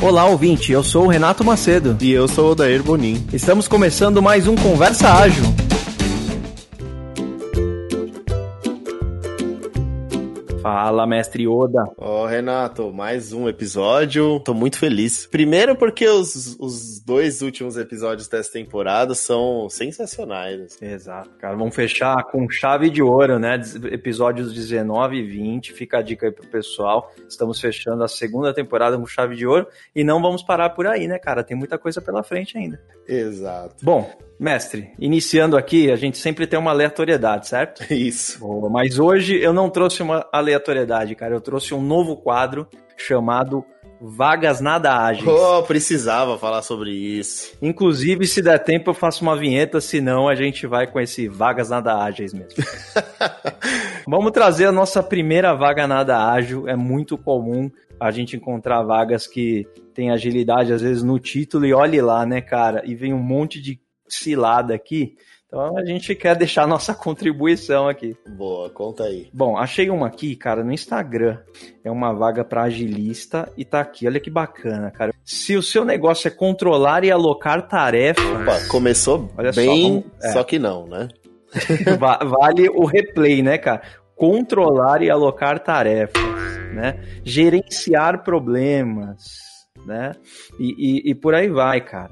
Olá, ouvinte, eu sou o Renato Macedo. E eu sou o Odair Bonin. Estamos começando mais um Conversa Ágil. Fala, mestre Oda. Ó, oh, Renato, mais um episódio. Tô muito feliz. Primeiro porque os, os dois últimos episódios dessa temporada são sensacionais. Exato, cara. Vamos fechar com chave de ouro, né? Episódios 19 e 20. Fica a dica aí pro pessoal. Estamos fechando a segunda temporada com chave de ouro. E não vamos parar por aí, né, cara? Tem muita coisa pela frente ainda. Exato. Bom, Mestre, iniciando aqui, a gente sempre tem uma aleatoriedade, certo? Isso. Boa, mas hoje eu não trouxe uma aleatoriedade, cara. Eu trouxe um novo quadro chamado Vagas Nada Ágeis. Oh, precisava falar sobre isso. Inclusive, se der tempo, eu faço uma vinheta, senão a gente vai com esse Vagas Nada Ágeis mesmo. Vamos trazer a nossa primeira vaga nada ágil. É muito comum a gente encontrar vagas que tem agilidade, às vezes, no título, e olhe lá, né, cara? E vem um monte de cilada aqui. Então a gente quer deixar nossa contribuição aqui. Boa, conta aí. Bom, achei uma aqui, cara, no Instagram. É uma vaga para agilista e tá aqui. Olha que bacana, cara. Se o seu negócio é controlar e alocar tarefas. Opa, começou Olha bem, só, é. só que não, né? vale o replay, né, cara? Controlar e alocar tarefas, né? Gerenciar problemas, né? E, e, e por aí vai, cara.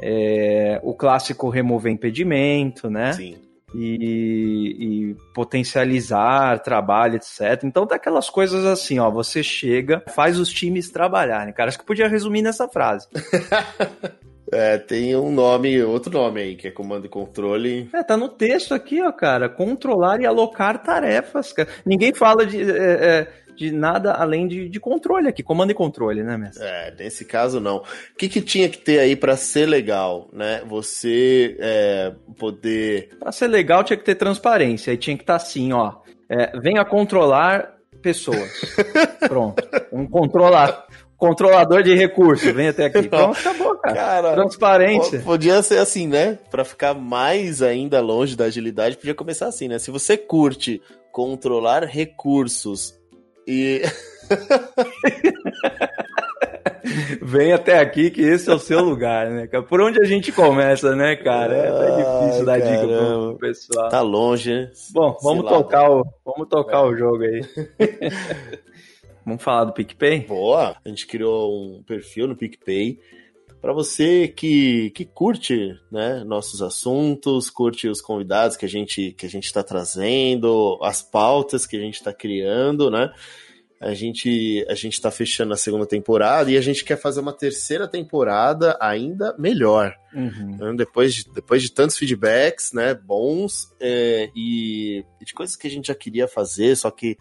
É, o clássico remover impedimento, né? Sim. E, e, potencializar trabalho, etc. Então, daquelas coisas assim, ó, você chega, faz os times trabalharem. Cara, acho que podia resumir nessa frase. É, tem um nome, outro nome aí, que é comando e controle. É, tá no texto aqui, ó, cara. Controlar e alocar tarefas, cara. Ninguém fala de. É, é, de nada além de, de controle aqui, comando e controle, né, mestre? É, nesse caso não. O que, que tinha que ter aí para ser legal, né? Você é, poder. Para ser legal tinha que ter transparência, aí tinha que estar tá assim, ó. É, venha controlar pessoas. Pronto. Um controlar. Controlador de recursos, vem até aqui. Pronto, acabou, cara. cara. Transparência. Podia ser assim, né? Para ficar mais ainda longe da agilidade, podia começar assim, né? Se você curte controlar recursos e. Vem até aqui que esse é o seu lugar, né, cara? Por onde a gente começa, né, cara? É até difícil dar dica pro pessoal. Tá longe, né? Bom, vamos tocar, o, vamos tocar é. o jogo aí. vamos falar do PicPay? Boa! A gente criou um perfil no PicPay para você que, que curte né, nossos assuntos, curte os convidados que a gente que a gente está trazendo, as pautas que a gente está criando, né? A gente a gente está fechando a segunda temporada e a gente quer fazer uma terceira temporada ainda melhor. Uhum. Então, depois, de, depois de tantos feedbacks, né, bons é, e, e de coisas que a gente já queria fazer, só que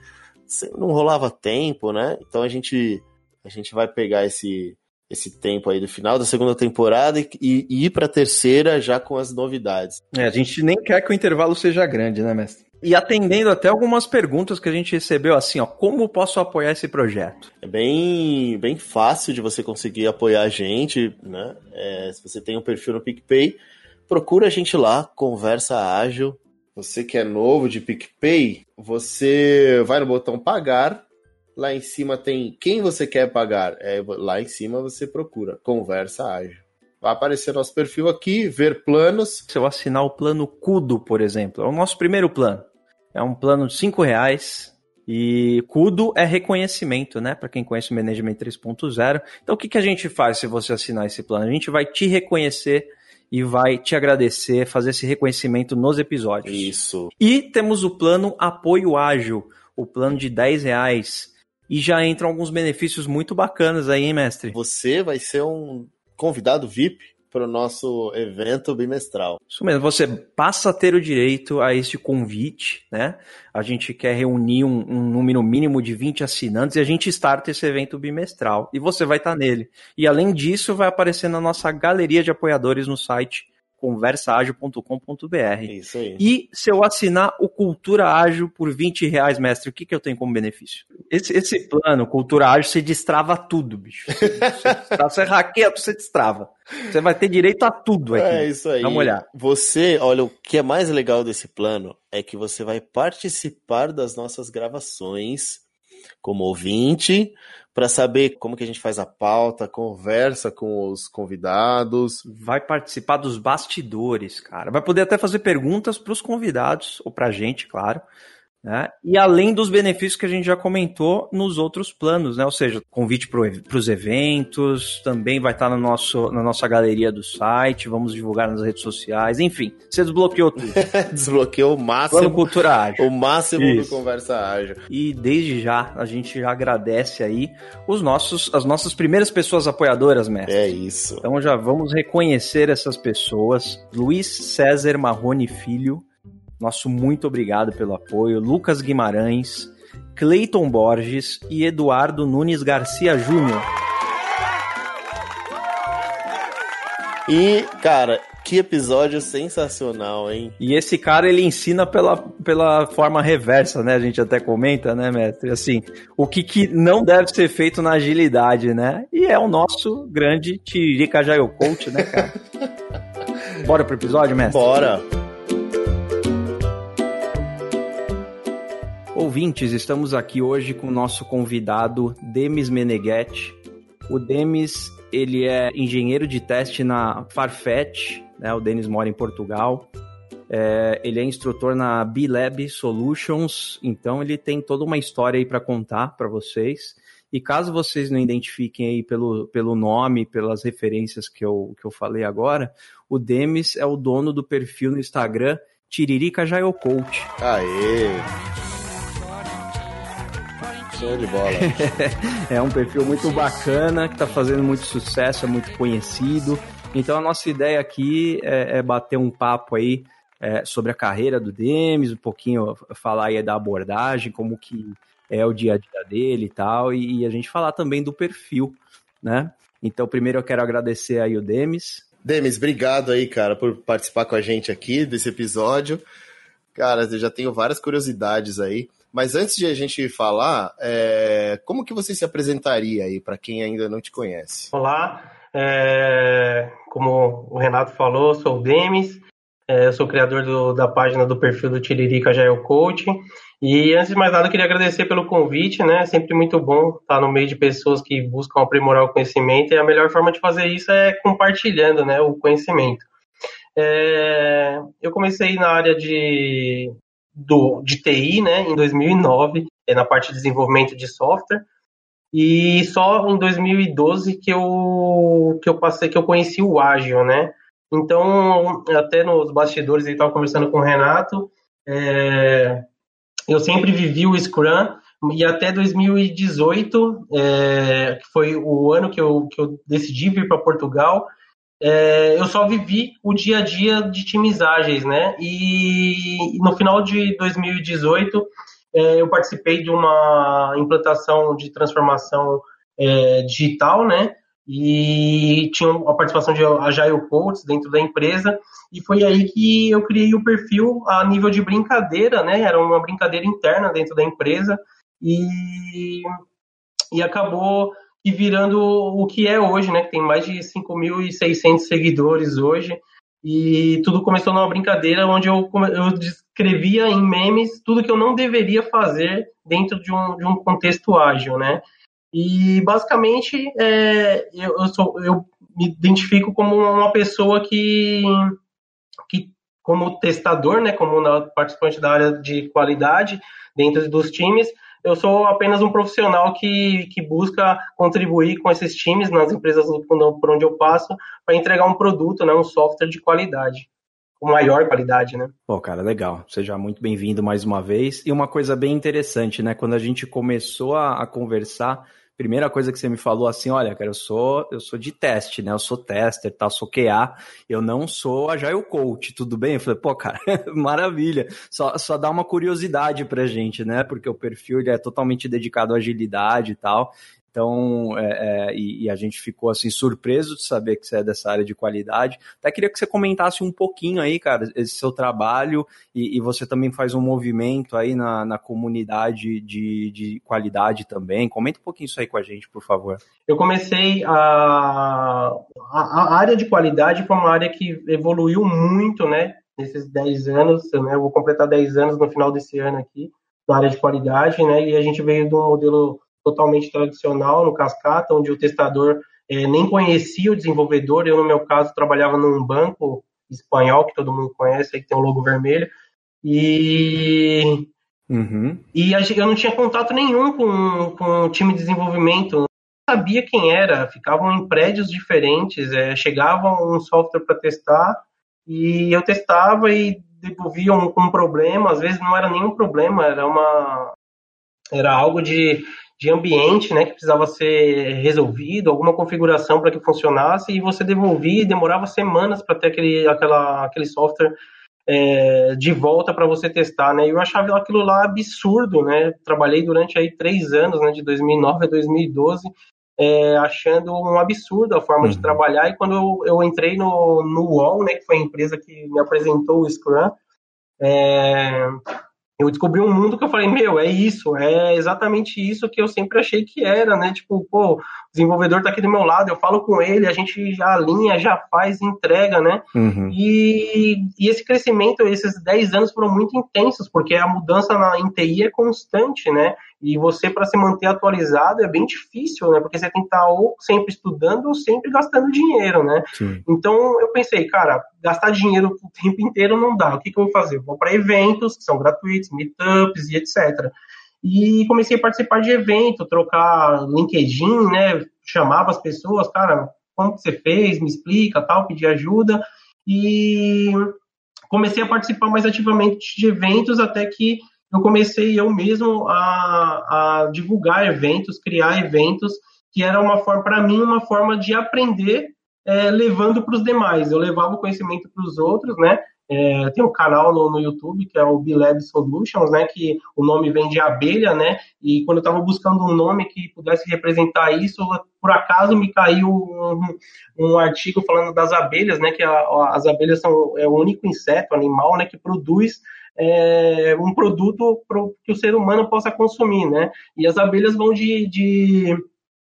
não rolava tempo, né? Então a gente a gente vai pegar esse esse tempo aí do final da segunda temporada e, e ir para a terceira já com as novidades. É, a gente nem quer que o intervalo seja grande, né, mestre? E atendendo até algumas perguntas que a gente recebeu, assim, ó, como posso apoiar esse projeto? É bem, bem fácil de você conseguir apoiar a gente, né? É, se você tem um perfil no PicPay, procura a gente lá, Conversa Ágil. Você que é novo de PicPay, você vai no botão pagar Lá em cima tem quem você quer pagar. É, lá em cima você procura conversa ágil. Vai aparecer nosso perfil aqui, ver planos. Se eu assinar o plano Cudo, por exemplo, é o nosso primeiro plano. É um plano de cinco reais. E Cudo é reconhecimento, né? Para quem conhece o Management 3.0. Então, o que, que a gente faz se você assinar esse plano? A gente vai te reconhecer e vai te agradecer, fazer esse reconhecimento nos episódios. Isso. E temos o plano Apoio Ágil, o plano de 10 reais e já entram alguns benefícios muito bacanas aí, hein, mestre? Você vai ser um convidado VIP para o nosso evento bimestral. Isso mesmo, você passa a ter o direito a este convite, né? A gente quer reunir um, um número mínimo de 20 assinantes e a gente starta esse evento bimestral. E você vai estar nele. E além disso, vai aparecer na nossa galeria de apoiadores no site conversaagil.com.br. Isso aí. E se eu assinar o Cultura Ágil por 20 reais, mestre, o que, que eu tenho como benefício? Esse, esse plano, Cultura Ágil, você destrava tudo, bicho. Você, você hackeia, você destrava. Você vai ter direito a tudo aqui. É isso aí. Vamos olhar. Você, olha, o que é mais legal desse plano é que você vai participar das nossas gravações como ouvinte, para saber como que a gente faz a pauta, conversa com os convidados. Vai participar dos bastidores, cara. Vai poder até fazer perguntas para os convidados, ou para a gente, claro. Né? E além dos benefícios que a gente já comentou nos outros planos, né? Ou seja, convite para os eventos, também vai estar no nosso, na nossa galeria do site, vamos divulgar nas redes sociais, enfim, você desbloqueou tudo. Desbloqueou o máximo. Plano Cultura Ágil. O máximo Isso. do Conversa Ágil. E desde já, a gente já agradece aí os nossos, as nossas primeiras pessoas apoiadoras, mestre. É isso. Então já vamos reconhecer essas pessoas. Luiz César Marrone Filho, nosso muito obrigado pelo apoio. Lucas Guimarães, Cleiton Borges e Eduardo Nunes Garcia Júnior. E, cara, que episódio sensacional, hein? E esse cara, ele ensina pela, pela forma reversa, né? A gente até comenta, né, mestre? Assim, o que, que não deve ser feito na agilidade, né? E é o nosso grande Tiririca Jaio Coach, né, cara? Bora pro episódio, mestre? Bora! Ouvintes, estamos aqui hoje com o nosso convidado Demis Meneghetti. O Demis, ele é engenheiro de teste na Farfetch, né? O Denis mora em Portugal. É, ele é instrutor na B-Lab Solutions, então ele tem toda uma história aí para contar para vocês. E caso vocês não identifiquem aí pelo, pelo nome, pelas referências que eu, que eu falei agora, o Demis é o dono do perfil no Instagram Tiririca Jaio Coach. Aê! Show de bola. é um perfil muito bacana, que está fazendo muito sucesso, é muito conhecido. Então a nossa ideia aqui é, é bater um papo aí é, sobre a carreira do Demis, um pouquinho falar aí da abordagem, como que é o dia a dia dele e tal, e, e a gente falar também do perfil, né? Então primeiro eu quero agradecer aí o Demis. Demis, obrigado aí, cara, por participar com a gente aqui desse episódio. Cara, eu já tenho várias curiosidades aí. Mas antes de a gente falar, é, como que você se apresentaria aí para quem ainda não te conhece? Olá, é, como o Renato falou, sou o Demis, é, sou criador do, da página do perfil do Tiririca Agile Coach. E antes de mais nada, eu queria agradecer pelo convite, né? É sempre muito bom estar no meio de pessoas que buscam aprimorar o conhecimento e a melhor forma de fazer isso é compartilhando, né, o conhecimento. É, eu comecei na área de do, de TI, né, em 2009, é, na parte de desenvolvimento de software. E só em 2012 que eu, que eu passei, que eu conheci o Agile, né? Então, até nos bastidores, eu estava conversando com o Renato, é, eu sempre vivi o Scrum, e até 2018, é, que foi o ano que eu, que eu decidi vir para Portugal, é, eu só vivi o dia a dia de times ágeis, né? E, no final de 2018 é, eu participei de uma implantação de transformação é, digital, né? E tinha a participação de Agile Coaches dentro da empresa, e foi aí que eu criei o perfil a nível de brincadeira, né? Era uma brincadeira interna dentro da empresa, e, e acabou e virando o que é hoje, né? Que tem mais de 5.600 seguidores hoje. E tudo começou numa brincadeira onde eu, eu descrevia em memes tudo que eu não deveria fazer dentro de um, de um contexto ágil, né? E basicamente é, eu, eu, sou, eu me identifico como uma pessoa que, que como testador, né, como participante da área de qualidade dentro dos times, eu sou apenas um profissional que, que busca contribuir com esses times nas empresas por onde eu passo para entregar um produto, né, um software de qualidade com maior qualidade, né? Pô, cara, legal. Seja muito bem-vindo mais uma vez. E uma coisa bem interessante, né? Quando a gente começou a, a conversar, primeira coisa que você me falou assim, olha, cara, eu sou eu sou de teste, né? Eu sou tester, tá? Sou QA, eu não sou Agile Coach, tudo bem? Eu falei, pô, cara, maravilha. Só, só dá uma curiosidade pra gente, né? Porque o perfil ele é totalmente dedicado à agilidade e tal. Então, é, é, e, e, a gente ficou assim surpreso de saber que você é dessa área de qualidade. Até queria que você comentasse um pouquinho aí, cara, esse seu trabalho e, e você também faz um movimento aí na, na comunidade de, de qualidade também. Comenta um pouquinho isso aí com a gente, por favor. Eu comecei a, a, a área de qualidade foi uma área que evoluiu muito, né? Nesses 10 anos, né? Eu vou completar 10 anos no final desse ano aqui na área de qualidade, né? E a gente veio de um modelo totalmente tradicional no Cascata, onde o testador é, nem conhecia o desenvolvedor. Eu, no meu caso, trabalhava num banco espanhol, que todo mundo conhece, que tem o um logo vermelho. E, uhum. e eu não tinha contato nenhum com, com o time de desenvolvimento. Não sabia quem era, ficavam em prédios diferentes, é, chegava um software para testar e eu testava e devolvia um, um problema. Às vezes não era nenhum problema, era uma era algo de de ambiente, né, que precisava ser resolvido, alguma configuração para que funcionasse, e você devolvia e demorava semanas para ter aquele, aquela, aquele software é, de volta para você testar, né? Eu achava aquilo lá absurdo, né? Trabalhei durante aí três anos, né? De 2009 a 2012, é, achando um absurdo a forma uhum. de trabalhar. E quando eu, eu entrei no, no UOL, né? Que foi a empresa que me apresentou o Scrum, é, eu descobri um mundo que eu falei, meu, é isso, é exatamente isso que eu sempre achei que era, né? Tipo, pô, o desenvolvedor tá aqui do meu lado, eu falo com ele, a gente já alinha, já faz, entrega, né? Uhum. E, e esse crescimento, esses 10 anos foram muito intensos, porque a mudança na, em TI é constante, né? E você, para se manter atualizado, é bem difícil, né? Porque você tem que estar ou sempre estudando ou sempre gastando dinheiro, né? Sim. Então, eu pensei, cara, gastar dinheiro o tempo inteiro não dá. O que, que eu vou fazer? vou para eventos que são gratuitos, meetups e etc. E comecei a participar de evento, trocar LinkedIn, né? Chamava as pessoas, cara, como que você fez? Me explica, tal, pedir ajuda. E comecei a participar mais ativamente de eventos até que eu comecei eu mesmo a, a divulgar eventos, criar eventos, que era uma forma, para mim, uma forma de aprender é, levando para os demais. Eu levava o conhecimento para os outros, né? É, tem um canal no, no, YouTube que é o Bilab Solutions, né? Que o nome vem de abelha, né? E quando eu estava buscando um nome que pudesse representar isso, por acaso me caiu um, um artigo falando das abelhas, né? Que a, as abelhas são é o único inseto, animal, né? Que produz é, um produto pro, que o ser humano possa consumir, né? E as abelhas vão de, de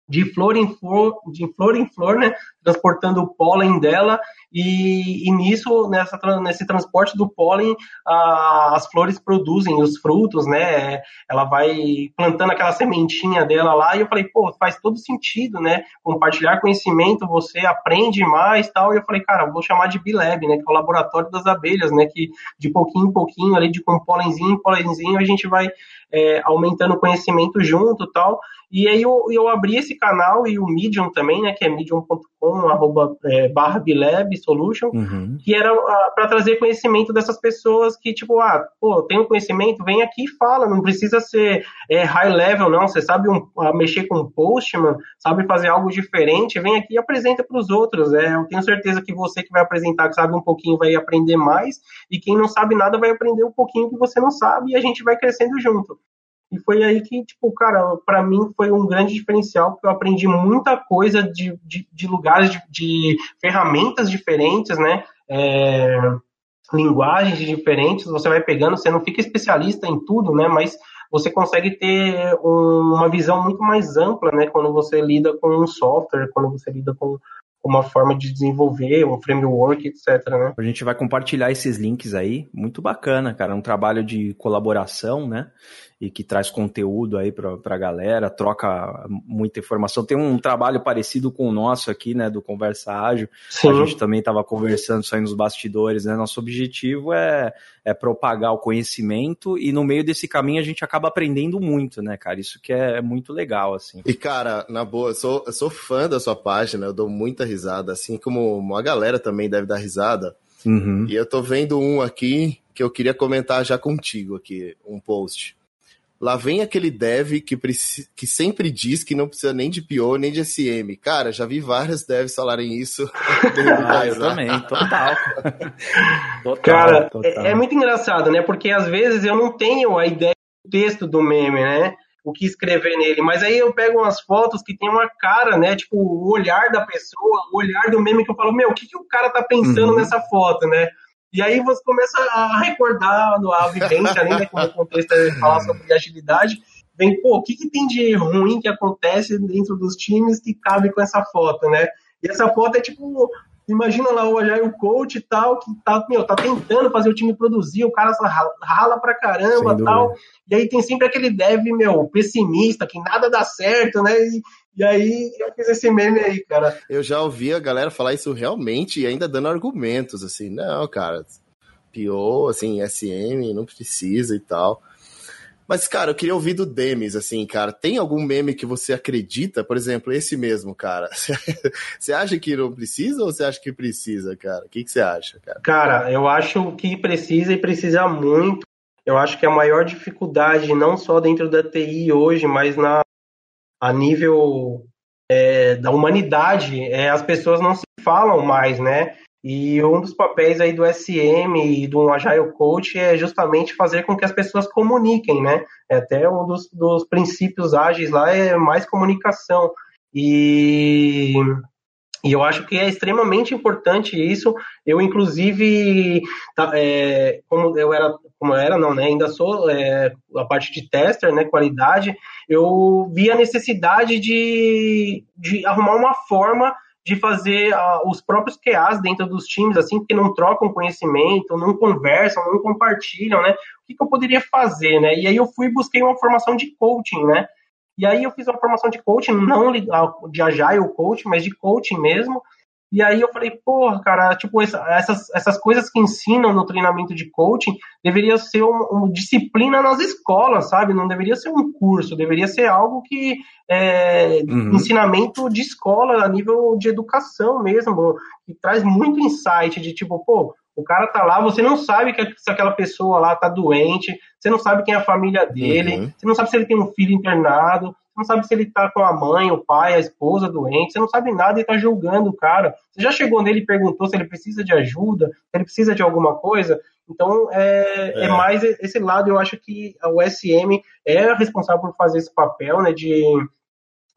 de flor em flor, de flor em flor, né, transportando o pólen dela e, e nisso nessa nesse transporte do pólen a, as flores produzem os frutos, né? Ela vai plantando aquela sementinha dela lá e eu falei, pô, faz todo sentido, né? Compartilhar conhecimento, você aprende mais, tal. E eu falei, cara, vou chamar de Bilab, né, que é o laboratório das abelhas, né, que de pouquinho em pouquinho ali de com pólenzinho em pólenzinho a gente vai é, aumentando o conhecimento junto, tal. E aí eu, eu abri esse canal e o Medium também, né, que é medium.com, arroba, é, barra Bilab Solution, uhum. que era ah, para trazer conhecimento dessas pessoas que, tipo, ah, pô, tem um conhecimento, vem aqui e fala, não precisa ser é, high level, não, você sabe um, mexer com Postman, sabe fazer algo diferente, vem aqui e apresenta para os outros, é, eu tenho certeza que você que vai apresentar, que sabe um pouquinho, vai aprender mais, e quem não sabe nada vai aprender um pouquinho que você não sabe, e a gente vai crescendo junto. E foi aí que, tipo, cara, para mim foi um grande diferencial, porque eu aprendi muita coisa de, de, de lugares, de, de, ferramentas diferentes, né? É, linguagens diferentes, você vai pegando, você não fica especialista em tudo, né? Mas você consegue ter um, uma visão muito mais ampla, né? Quando você lida com um software, quando você lida com uma forma de desenvolver, um framework, etc. Né? A gente vai compartilhar esses links aí, muito bacana, cara, um trabalho de colaboração, né? E que traz conteúdo aí para a galera, troca muita informação. Tem um trabalho parecido com o nosso aqui, né, do Conversa Ágil. Sim. A gente também estava conversando isso aí nos bastidores, né? Nosso objetivo é, é propagar o conhecimento e no meio desse caminho a gente acaba aprendendo muito, né, cara? Isso que é, muito legal, assim. E, cara, na boa, eu sou, eu sou fã da sua página, eu dou muita risada, assim como a galera também deve dar risada. Uhum. E eu tô vendo um aqui que eu queria comentar já contigo aqui, um post. Lá vem aquele dev que, que sempre diz que não precisa nem de PO nem de SM. Cara, já vi vários devs falarem isso. ah, eu também, total. total Cara, total. É, é, muito engraçado, né? Porque às vezes eu não tenho a ideia do texto do meme, né? o que escrever nele. Mas aí eu pego umas fotos que tem uma cara, né? Tipo, o olhar da pessoa, o olhar do meme que eu falo, meu, o que, que o cara tá pensando uhum. nessa foto, né? E aí você começa a recordar a vivência ali, né? Como o contexto é falar sobre agilidade. Vem, pô, o que, que tem de ruim que acontece dentro dos times que cabe com essa foto, né? E essa foto é tipo Imagina lá o Agile Coach e tal, que tá, meu, tá tentando fazer o time produzir, o cara rala, pra caramba tal. E aí tem sempre aquele dev, meu, pessimista, que nada dá certo, né? E, e aí eu fiz esse meme aí, cara. Eu já ouvi a galera falar isso realmente e ainda dando argumentos, assim, não, cara, PO, assim, SM, não precisa e tal. Mas, cara, eu queria ouvir do Demis, assim, cara. Tem algum meme que você acredita? Por exemplo, esse mesmo, cara. Você acha que não precisa ou você acha que precisa, cara? O que, que você acha, cara? Cara, eu acho que precisa e precisa muito. Eu acho que a maior dificuldade, não só dentro da TI hoje, mas na, a nível é, da humanidade, é, as pessoas não se falam mais, né? E um dos papéis aí do SM e do Agile Coach é justamente fazer com que as pessoas comuniquem, né? É até um dos, dos princípios ágeis lá é mais comunicação. E, e eu acho que é extremamente importante isso. Eu, inclusive, tá, é, como eu era, como eu era, não, né? Ainda sou é, a parte de tester, né? Qualidade. Eu vi a necessidade de, de arrumar uma forma de fazer uh, os próprios QAs dentro dos times, assim, que não trocam conhecimento, não conversam, não compartilham, né? O que, que eu poderia fazer, né? E aí eu fui e busquei uma formação de coaching, né? E aí eu fiz uma formação de coaching, não de agile coaching, mas de coaching mesmo, e aí eu falei, porra, cara, tipo, essa, essas, essas coisas que ensinam no treinamento de coaching deveria ser uma, uma, disciplina nas escolas, sabe? Não deveria ser um curso, deveria ser algo que é uhum. ensinamento de escola a nível de educação mesmo, que traz muito insight de tipo, pô, o cara tá lá, você não sabe que se aquela pessoa lá tá doente, você não sabe quem é a família dele, uhum. você não sabe se ele tem um filho internado, não sabe se ele tá com a mãe, o pai, a esposa doente, você não sabe nada e tá julgando o cara. Você já chegou nele e perguntou se ele precisa de ajuda, se ele precisa de alguma coisa. Então, é, é. é mais esse lado, eu acho que o SM é responsável por fazer esse papel, né, de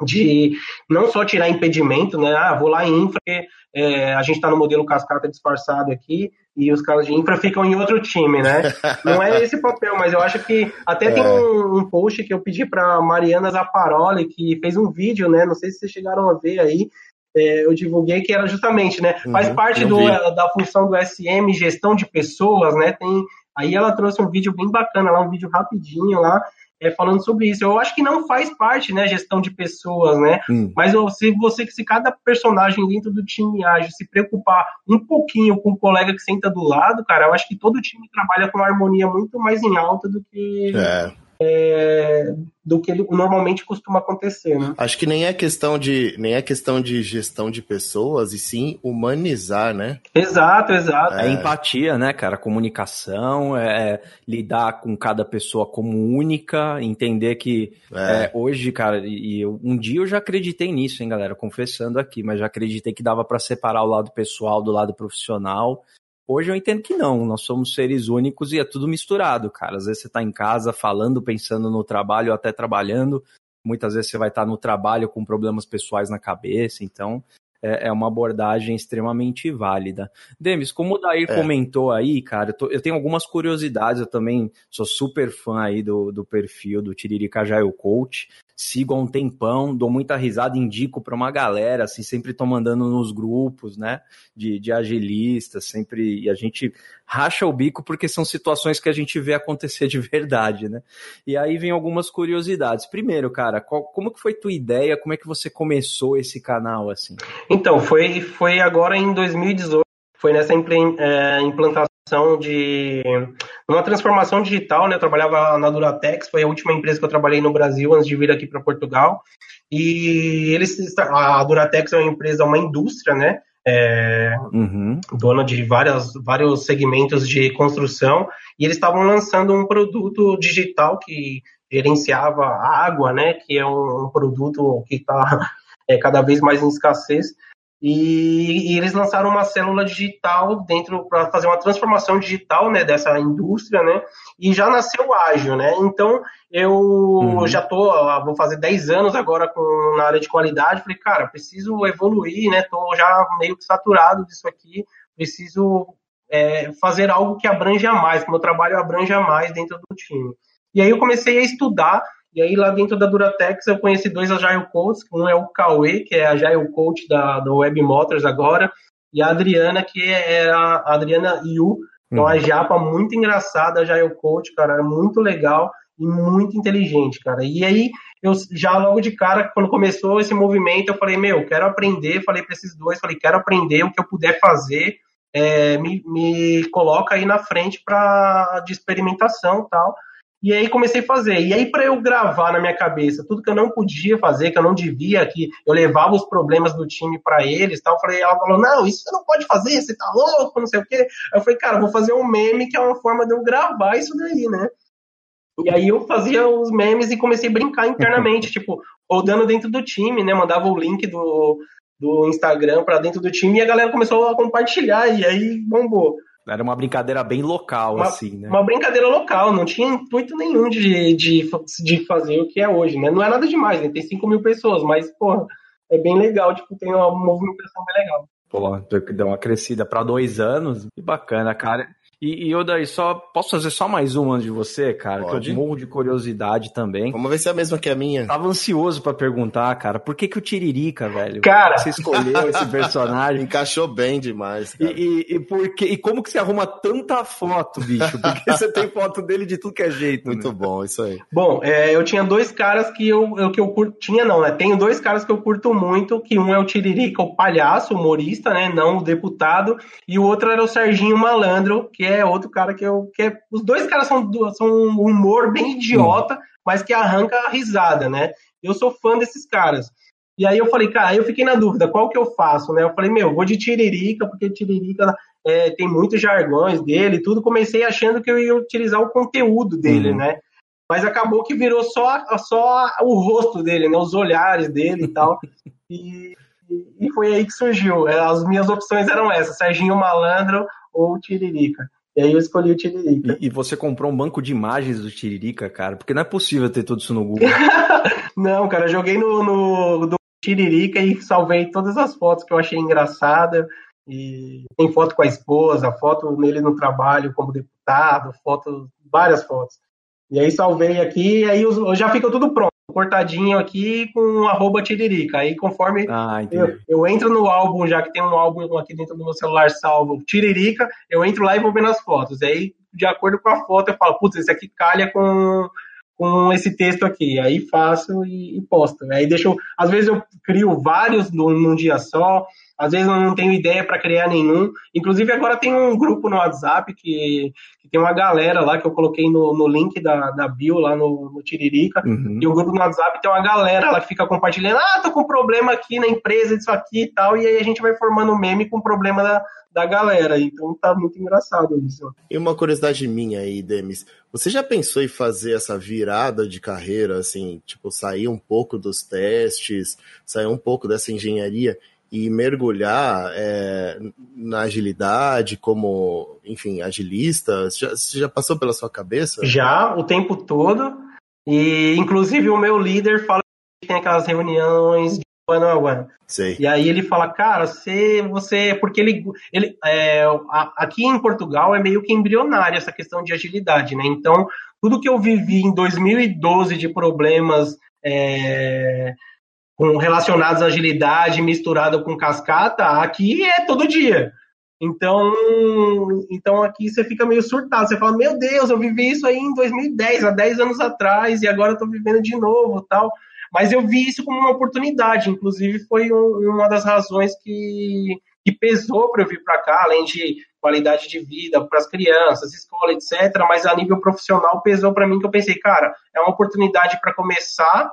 de não só tirar impedimento, né? Ah, vou lá em infra, porque é, a gente está no modelo cascata disfarçado aqui e os caras de infra ficam em outro time, né? Não é esse papel, mas eu acho que até é. tem um, um, post que eu pedi para Mariana Zaparoli, que fez um vídeo, né? Não sei se vocês chegaram a ver aí. É, eu divulguei que era justamente, né? Uhum, faz parte do, da função do SM, gestão de pessoas, né? Tem, aí ela trouxe um vídeo bem bacana lá, um vídeo rapidinho lá, é, falando sobre isso. Eu acho que não faz parte, né, gestão de pessoas, né? Hum. Mas se você, se cada personagem dentro do time age, se preocupar um pouquinho com o colega que senta do lado, cara, eu acho que todo time trabalha com uma harmonia muito mais em alta do que é é, do que normalmente costuma acontecer. Né? Acho que nem é questão de nem é questão de gestão de pessoas e sim humanizar, né? Exato, exato. É, é empatia, né, cara? Comunicação, é, é lidar com cada pessoa como única, entender que é. é hoje, cara, e eu, um dia eu já acreditei nisso, hein, galera, confessando aqui, mas já acreditei que dava para separar o lado pessoal do lado profissional Hoje eu entendo que não, nós somos seres únicos e é tudo misturado, cara. Às vezes você está em casa falando, pensando no trabalho, até trabalhando. Muitas vezes você vai estar tá no trabalho com problemas pessoais na cabeça, então é, é uma abordagem extremamente válida. Demis, como o Dair é. comentou aí, cara, eu, tô, eu, tenho algumas curiosidades, eu também sou super fã aí do, do perfil do Tiririca Jail Coach sigo há um tempão, dou muita risada, indico para uma galera, assim, sempre tô mandando nos grupos, né, de, de agilistas, sempre, e a gente racha o bico porque são situações que a gente vê acontecer de verdade, né. E aí vem algumas curiosidades. Primeiro, cara, qual, como que foi tua ideia, como é que você começou esse canal, assim? Então, foi, foi agora em 2018, foi nessa é, implantação de uma transformação digital, né? Eu trabalhava na Duratex, foi a última empresa que eu trabalhei no Brasil antes de vir aqui para Portugal. E eles, a Duratex é uma empresa, uma indústria, né? É, uhum. dona de várias, vários segmentos de construção, e eles estavam lançando um produto digital que gerenciava água, né? Que é um, um produto que está é, cada vez mais em escassez. E, e, eles lançaram uma célula digital dentro para fazer uma transformação digital né, dessa indústria, né? E já nasceu ágil, né? Então eu uhum. já tô, vou fazer 10 anos agora com, na área de qualidade. Falei, cara, preciso evoluir, né? Tô já meio que saturado disso aqui, preciso é, fazer algo que abranja mais, que meu trabalho abranja mais dentro do time. E aí eu comecei a estudar e aí lá dentro da Duratex eu conheci dois Agile Coaches, um é o Cauê, que é Agile Coach da, do Web Motors agora, e a Adriana, que é a Adriana Yu, é uma uhum. japa muito engraçada, é o coach, cara, é muito legal e muito inteligente, cara. E aí, eu já logo de cara, quando começou esse movimento, eu falei, meu, quero aprender, falei para esses dois, falei, quero aprender o que eu puder fazer, é, me, me coloca aí na frente para de experimentação tal. E aí comecei a fazer. E aí para eu gravar na minha cabeça tudo que eu não podia fazer, que eu não devia, que eu levava os problemas do time para eles, tal, eu falei, ela falou: "Não, isso você não pode fazer, você tá louco, não sei o quê". Aí eu falei: "Cara, vou fazer um meme que é uma forma de eu gravar isso daí, né?" E aí eu fazia os memes e comecei a brincar internamente, tipo, rodando dentro do time, né? Mandava o link do, do Instagram para dentro do time e a galera começou a compartilhar e aí bombou. Era uma brincadeira bem local, uma, assim, né? Uma brincadeira local, não tinha intuito nenhum de, de, de fazer o que é hoje, né? Não é nada demais, né? Tem 5 mil pessoas, mas, porra, é bem legal, tipo, tem uma movimentação bem legal. Pô, deu uma crescida para dois anos, que bacana, cara. E, e eu daí só posso fazer só mais uma antes de você, cara, Pode. que eu morro de curiosidade também. Vamos ver se é a mesma que a minha. Tava ansioso para perguntar, cara, por que que o Tiririca, velho? Cara, você escolheu esse personagem? Encaixou bem demais. Cara. E, e, e, porque, e como que você arruma tanta foto, bicho? Porque você tem foto dele de tudo que é jeito. Muito né? bom, isso aí. Bom, é, eu tinha dois caras que eu, eu, que eu curto. Tinha não, né? Tenho dois caras que eu curto muito, que um é o Tiririca, o palhaço, humorista, né? Não o deputado, e o outro era o Serginho Malandro, que é outro cara que eu. Que é, os dois caras são, são um humor bem idiota, hum. mas que arranca a risada, né? Eu sou fã desses caras. E aí eu falei, cara, aí eu fiquei na dúvida, qual que eu faço, né? Eu falei, meu, vou de Tiririca, porque Tiririca é, tem muitos jargões dele e tudo. Comecei achando que eu ia utilizar o conteúdo dele, uhum. né? Mas acabou que virou só, só o rosto dele, né? Os olhares dele e tal. e, e foi aí que surgiu. As minhas opções eram essas, Serginho Malandro ou Tiririca. E aí eu escolhi o Tiririca. E, e, você comprou um banco de imagens do Tiririca, cara? Porque não é possível ter tudo isso no Google. não, cara, eu joguei no, no do Tiririca e salvei todas as fotos que eu achei engraçada. E tem foto com a esposa, foto nele no trabalho como deputado, foto, várias fotos. E aí salvei aqui, e aí já fica tudo pronto cortadinho aqui com arroba tiririca. Aí conforme ah, eu, eu, entro no álbum, já que tem um álbum aqui dentro do meu celular salvo, tiririca, eu entro lá e vou vendo as fotos. Aí, de acordo com a foto, eu falo, putz, esse aqui calha com, com esse texto aqui. Aí faço e, e posto. Aí deixo, às vezes eu crio vários num, num dia só, às vezes eu não tenho ideia para criar nenhum. Inclusive, agora tem um grupo no WhatsApp que, que tem uma galera lá que eu coloquei no, no link da, da bio lá no, no Tiririca. Uhum. E o grupo no WhatsApp tem uma galera lá que fica compartilhando: ah, tô com problema aqui na empresa, disso aqui e tal. E aí a gente vai formando meme com o problema da, da galera. Então tá muito engraçado isso. E uma curiosidade minha aí, Demis. Você já pensou em fazer essa virada de carreira, assim, tipo, sair um pouco dos testes, sair um pouco dessa engenharia e mergulhar é, na agilidade como, enfim, agilista? Já, você já passou pela sua cabeça? Já, o tempo todo. E, inclusive, o meu líder fala que tem aquelas reuniões de one on one. Sei. E aí ele fala, cara, você, você, porque ele, ele é, aqui em Portugal é meio que embrionário essa questão de agilidade, né? Então, tudo que eu vivi em 2012 de problemas é, com relacionados à agilidade misturado com cascata, aqui é todo dia. Então, então aqui você fica meio surtado. Você fala, meu Deus, eu vivi isso aí em 2010, há 10 anos atrás, e agora eu tô vivendo de novo tal. Mas eu vi isso como uma oportunidade. Inclusive, foi um, uma das razões que, que pesou para eu vir para cá, além de qualidade de vida para as crianças, escola, etc. Mas a nível profissional pesou para mim que eu pensei, cara, é uma oportunidade para começar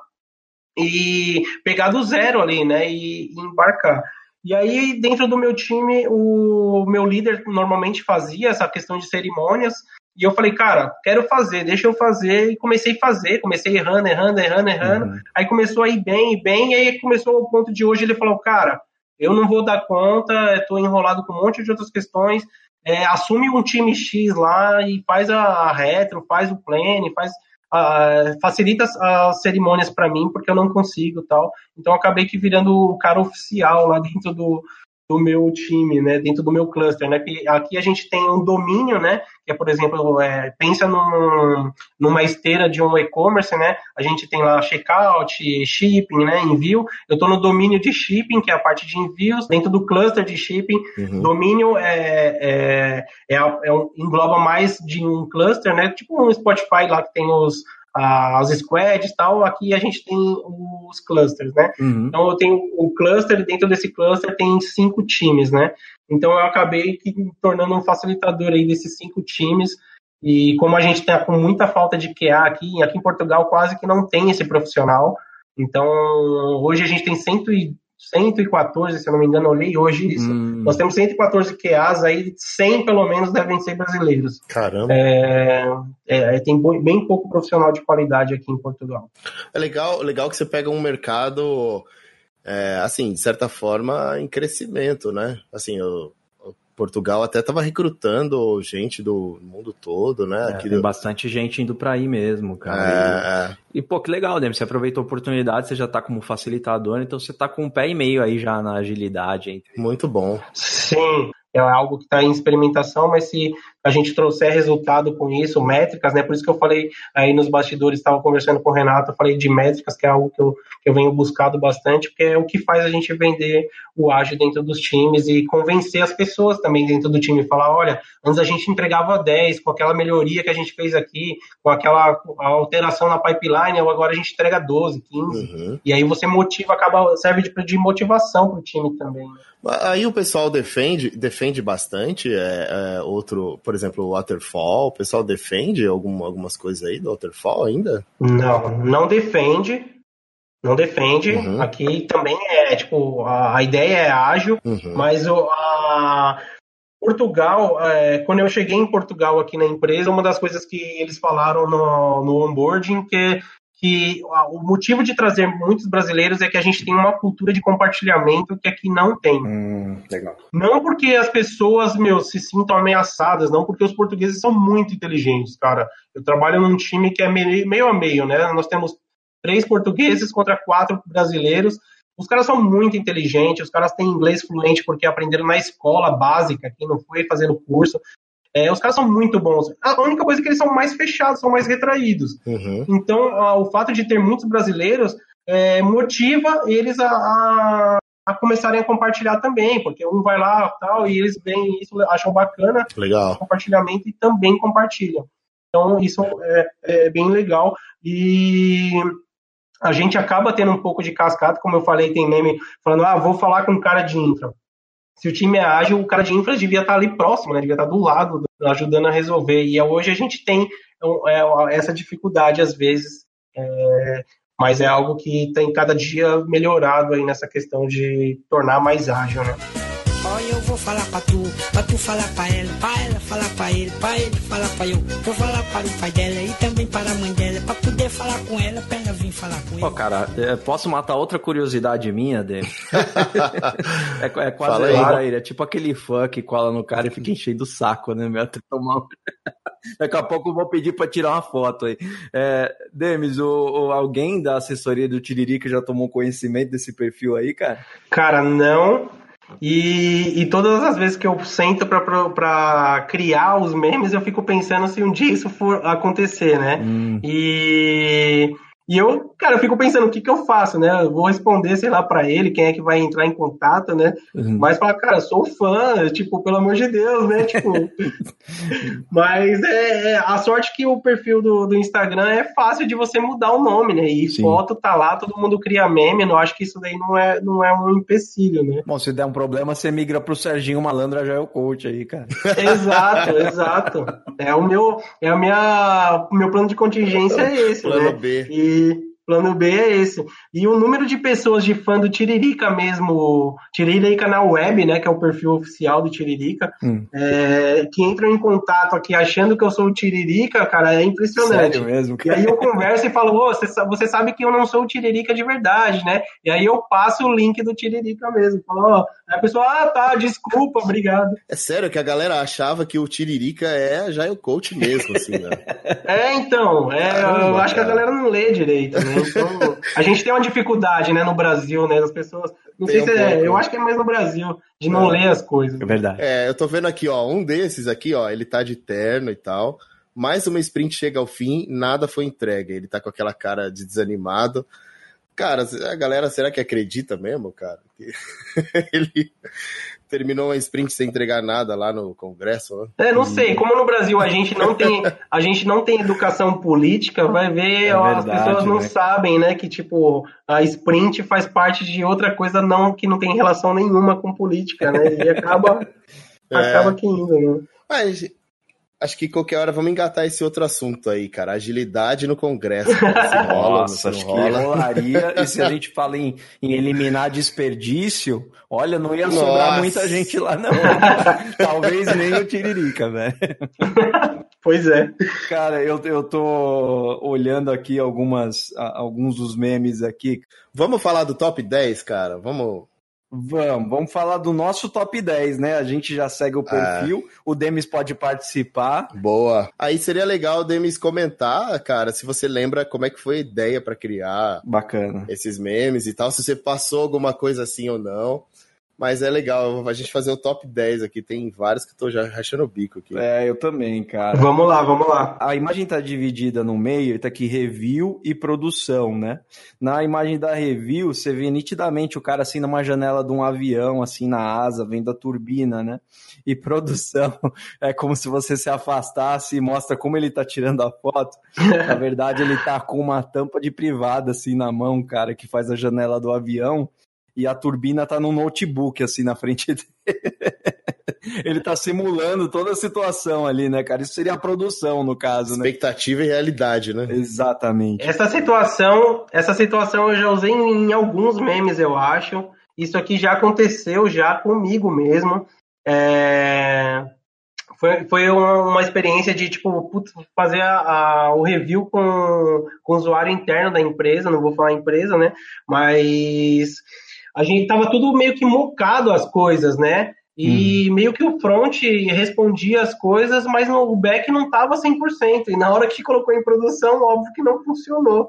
e pegar do zero ali, né? E, e, embarcar. E aí, dentro do meu time, o meu líder normalmente fazia essa questão de cerimônias. E eu falei, cara, quero fazer, deixa eu fazer. E comecei a fazer, comecei errando, errando, errando, errando. Uhum. Aí começou a ir bem, bem. E aí começou o ponto de hoje, ele falou, cara, eu não vou dar conta, estou enrolado com um monte de outras questões. É, assume um time X lá e faz a retro, faz o plane, faz uh, facilita as cerimônias para mim, porque eu não consigo tal. Então acabei que virando o cara oficial lá dentro do, do meu time, né, dentro do meu cluster, né, que aqui a gente tem um domínio, né, que é, por exemplo, é, pensa num, numa esteira de um e-commerce, né, a gente tem lá checkout, shipping, né, envio, eu estou no domínio de shipping, que é a parte de envios, dentro do cluster de shipping, uhum. domínio é, é, é, é um, engloba mais de um cluster, né, tipo um Spotify lá que tem os as squads e tal, aqui a gente tem os clusters, né? Uhum. Então eu tenho o cluster, e dentro desse cluster tem cinco times, né? Então eu acabei me tornando um facilitador aí desses cinco times. E como a gente está com muita falta de QA aqui, aqui em Portugal quase que não tem esse profissional. Então hoje a gente tem 100 114, se eu não me engano, eu olhei hoje isso. Hum. Nós temos 114 QAs, aí 100 pelo menos devem ser brasileiros. Caramba. É, é, tem bem pouco profissional de qualidade aqui em Portugal. É legal, legal que você pega um mercado, é, assim, de certa forma, em crescimento, né? Assim, eu Portugal até estava recrutando gente do mundo todo, né? É, tem bastante gente indo para aí mesmo, cara. É, e, e, pô, que legal, né? Você aproveitou a oportunidade, você já tá como facilitador, então você tá com um pé e meio aí já na agilidade. Hein? Muito bom. Sim, é algo que está em experimentação, mas se a gente trouxer resultado com isso, métricas, né? Por isso que eu falei aí nos bastidores, estava conversando com o Renato, eu falei de métricas, que é algo que eu, que eu venho buscado bastante, porque é o que faz a gente vender o ágil dentro dos times e convencer as pessoas também dentro do time, falar, olha, antes a gente entregava 10, com aquela melhoria que a gente fez aqui, com aquela alteração na pipeline, agora a gente entrega 12, 15, uhum. e aí você motiva, acaba, serve de, de motivação para o time também. Né? Aí o pessoal defende, defende bastante, é, é, outro, por exemplo, o Waterfall, o pessoal defende algum, algumas coisas aí do Waterfall ainda? Não, não defende, não defende. Uhum. Aqui também é, tipo, a, a ideia é ágil, uhum. mas o, a, Portugal, é, quando eu cheguei em Portugal aqui na empresa, uma das coisas que eles falaram no, no onboarding que que o motivo de trazer muitos brasileiros é que a gente tem uma cultura de compartilhamento que aqui não tem. Hum, legal. Não porque as pessoas, meu, se sintam ameaçadas, não porque os portugueses são muito inteligentes, cara. Eu trabalho num time que é meio, meio a meio, né? Nós temos três portugueses contra quatro brasileiros. Os caras são muito inteligentes, os caras têm inglês fluente porque aprenderam na escola básica, quem não foi fazendo curso. É, os caras são muito bons. A única coisa é que eles são mais fechados, são mais retraídos. Uhum. Então, a, o fato de ter muitos brasileiros é, motiva eles a, a, a, começarem a compartilhar também, porque um vai lá tal e eles veem isso, acham bacana legal. compartilhamento e também compartilham. Então, isso é, é bem legal. E a gente acaba tendo um pouco de cascata, como eu falei, tem meme falando, ah, vou falar com um cara de infra se o time é ágil, o cara de infra devia estar ali próximo, né? devia estar do lado, ajudando a resolver. E hoje a gente tem é, essa dificuldade às vezes, é, mas é algo que tem cada dia melhorado aí nessa questão de tornar mais ágil, né? Vou falar pra tu, pra tu falar pra ela, pra ela falar pra ele, pra ele falar pra eu. Vou falar para o pai dela e também para a mãe dela, pra poder falar com ela, pra ela vir falar com ele. Pô, cara, é, posso matar outra curiosidade minha, dele? é, é quase aí, é tipo aquele fã que cola no cara e fica enchendo o saco, né, meu? Daqui a pouco eu vou pedir para tirar uma foto aí. É, Demis, o, o, alguém da assessoria do Tiririca já tomou conhecimento desse perfil aí, cara? Cara, não. E, e todas as vezes que eu sento para criar os memes, eu fico pensando se um dia isso for acontecer, né? Hum. E e eu, cara, eu fico pensando o que que eu faço, né? Eu vou responder, sei lá, para ele, quem é que vai entrar em contato, né? Uhum. Mas falar, cara, sou fã, tipo, pelo amor de Deus, né? Tipo. Mas é, é, a sorte que o perfil do, do Instagram é fácil de você mudar o nome, né? E Sim. foto tá lá, todo mundo cria meme, eu acho que isso daí não é, não é um empecilho, né? Bom, se der um problema, você migra pro Serginho Malandra, já é o coach aí, cara. exato, exato. É o meu, é a minha, o meu plano de contingência é esse, plano né? B. E plano B é esse. E o número de pessoas de fã do Tiririca mesmo, Tiririca na web, né, que é o perfil oficial do Tiririca, hum. é, que entram em contato aqui achando que eu sou o Tiririca, cara, é impressionante. Sério mesmo, cara? E aí eu converso e falo, oh, você, você sabe que eu não sou o Tiririca de verdade, né? E aí eu passo o link do Tiririca mesmo. Falo, oh. Aí a pessoa, ah, tá, desculpa, obrigado. É sério que a galera achava que o Tiririca é já é o coach mesmo, assim, né? é, então, é, Caramba, eu acho cara. que a galera não lê direito, né? Então, a gente tem uma dificuldade, né, no Brasil, né? As pessoas. Não tem sei um se é. Eu acho que é mais no Brasil, de não é. ler as coisas. É verdade. É, eu tô vendo aqui, ó, um desses aqui, ó, ele tá de terno e tal. Mais uma sprint chega ao fim, nada foi entregue. Ele tá com aquela cara de desanimado. Cara, a galera, será que acredita mesmo, cara? ele terminou uma sprint sem entregar nada lá no Congresso, né? É, não sei. Como no Brasil a gente não tem, a gente não tem educação política, vai ver, é ó, verdade, as pessoas não né? sabem, né, que tipo a sprint faz parte de outra coisa não que não tem relação nenhuma com política, né? E acaba é. acaba que indo, né? Mas Acho que qualquer hora vamos engatar esse outro assunto aí, cara. Agilidade no Congresso. Se rola, Nossa, acho rola. que rolaria. e se a gente fala em, em eliminar desperdício, olha, não ia sobrar Nossa. muita gente lá, não. Talvez nem o Tiririca, velho. Pois é. Cara, eu, eu tô olhando aqui algumas, alguns dos memes aqui. Vamos falar do top 10, cara? Vamos Vamos, vamos falar do nosso top 10, né? A gente já segue o é. perfil, é. o Demis pode participar. Boa. Aí seria legal o Demis comentar, cara, se você lembra como é que foi a ideia para criar Bacana. esses memes e tal, se você passou alguma coisa assim ou não. Mas é legal a gente fazer o top 10 aqui. Tem vários que eu tô já rachando o bico aqui. É, eu também, cara. Vamos lá, vamos lá. A imagem tá dividida no meio, tá aqui review e produção, né? Na imagem da review, você vê nitidamente o cara assim numa janela de um avião, assim na asa, vendo a turbina, né? E produção é como se você se afastasse e mostra como ele tá tirando a foto. Na verdade, ele tá com uma tampa de privada assim na mão, cara, que faz a janela do avião e a turbina tá num notebook, assim, na frente dele. Ele tá simulando toda a situação ali, né, cara? Isso seria a produção, no caso, né? Expectativa e realidade, né? Exatamente. Essa situação, essa situação eu já usei em alguns memes, eu acho. Isso aqui já aconteceu já comigo mesmo. É... Foi, foi uma, uma, experiência de, tipo, putz, fazer a, a, o review com, com o usuário interno da empresa, não vou falar empresa, né? Mas a gente tava tudo meio que mocado as coisas, né? E hum. meio que o front respondia as coisas, mas no, o back não estava 100%. E na hora que colocou em produção, óbvio que não funcionou.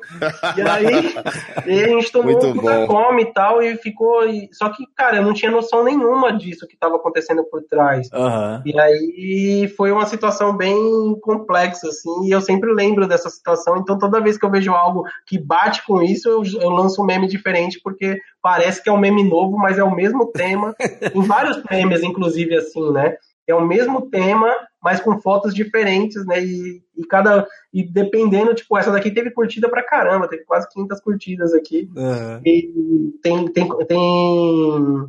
E aí, e a gente tomou Muito um puta come e tal, e ficou. E, só que, cara, eu não tinha noção nenhuma disso que estava acontecendo por trás. Uhum. E aí foi uma situação bem complexa, assim, e eu sempre lembro dessa situação. Então, toda vez que eu vejo algo que bate com isso, eu, eu lanço um meme diferente, porque parece que é um meme novo, mas é o mesmo tema. em vários memes, inclusive, assim, né? É o mesmo tema, mas com fotos diferentes, né? E, e cada. E dependendo, tipo, essa daqui teve curtida pra caramba, teve quase 500 curtidas aqui. Uhum. E tem, tem, tem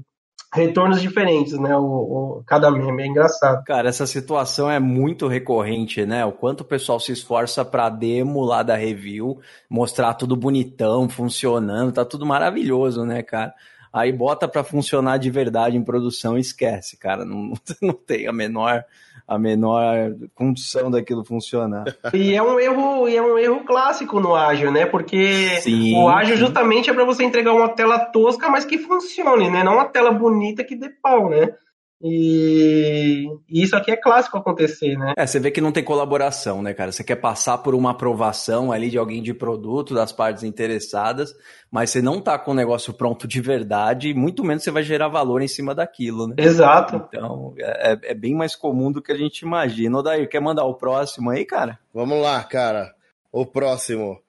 retornos diferentes, né? O, o, cada meme é engraçado. Cara, essa situação é muito recorrente, né? O quanto o pessoal se esforça para demo lá da review, mostrar tudo bonitão, funcionando, tá tudo maravilhoso, né, cara? Aí bota para funcionar de verdade em produção e esquece, cara. Não, não tem a menor a menor condição daquilo funcionar. E é um erro, e é um erro clássico no ágil, né? Porque sim, o ágil sim. justamente é para você entregar uma tela tosca, mas que funcione, né? Não uma tela bonita que dê pau, né? E isso aqui é clássico acontecer, né? É, você vê que não tem colaboração, né, cara? Você quer passar por uma aprovação ali de alguém de produto, das partes interessadas, mas você não tá com o negócio pronto de verdade, muito menos você vai gerar valor em cima daquilo, né? Exato. Então, é, é bem mais comum do que a gente imagina. Odair, quer mandar o próximo aí, cara? Vamos lá, cara. O próximo.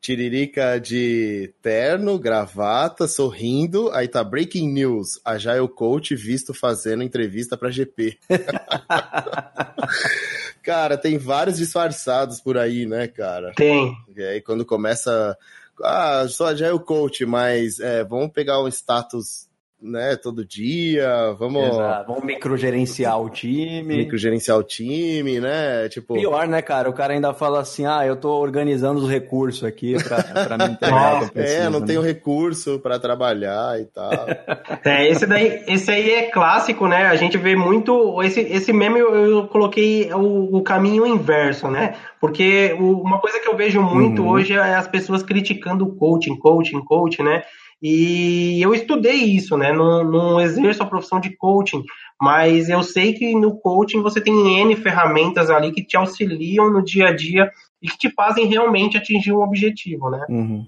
Tiririca de terno, gravata, sorrindo. Aí tá Breaking News. A Jail Coach visto fazendo entrevista pra GP. cara, tem vários disfarçados por aí, né, cara? Tem. E aí quando começa. Ah, sou a Jail Coach, mas é, vamos pegar um status né, todo dia, vamos... Exato. Vamos microgerenciar o time. Microgerenciar o time, né, tipo... Pior, né, cara, o cara ainda fala assim, ah, eu tô organizando os recursos aqui pra, pra me entregar o que eu preciso, É, não né? tenho recurso para trabalhar e tal. É, esse daí, esse aí é clássico, né, a gente vê muito, esse, esse meme eu, eu coloquei o, o, caminho inverso, né, porque o, uma coisa que eu vejo muito uhum. hoje é as pessoas criticando o coaching, coaching, coaching, né, e eu estudei isso, né? Não, não exerço a profissão de coaching, mas eu sei que no coaching você tem N ferramentas ali que te auxiliam no dia a dia e que te fazem realmente atingir um objetivo, né? Uhum.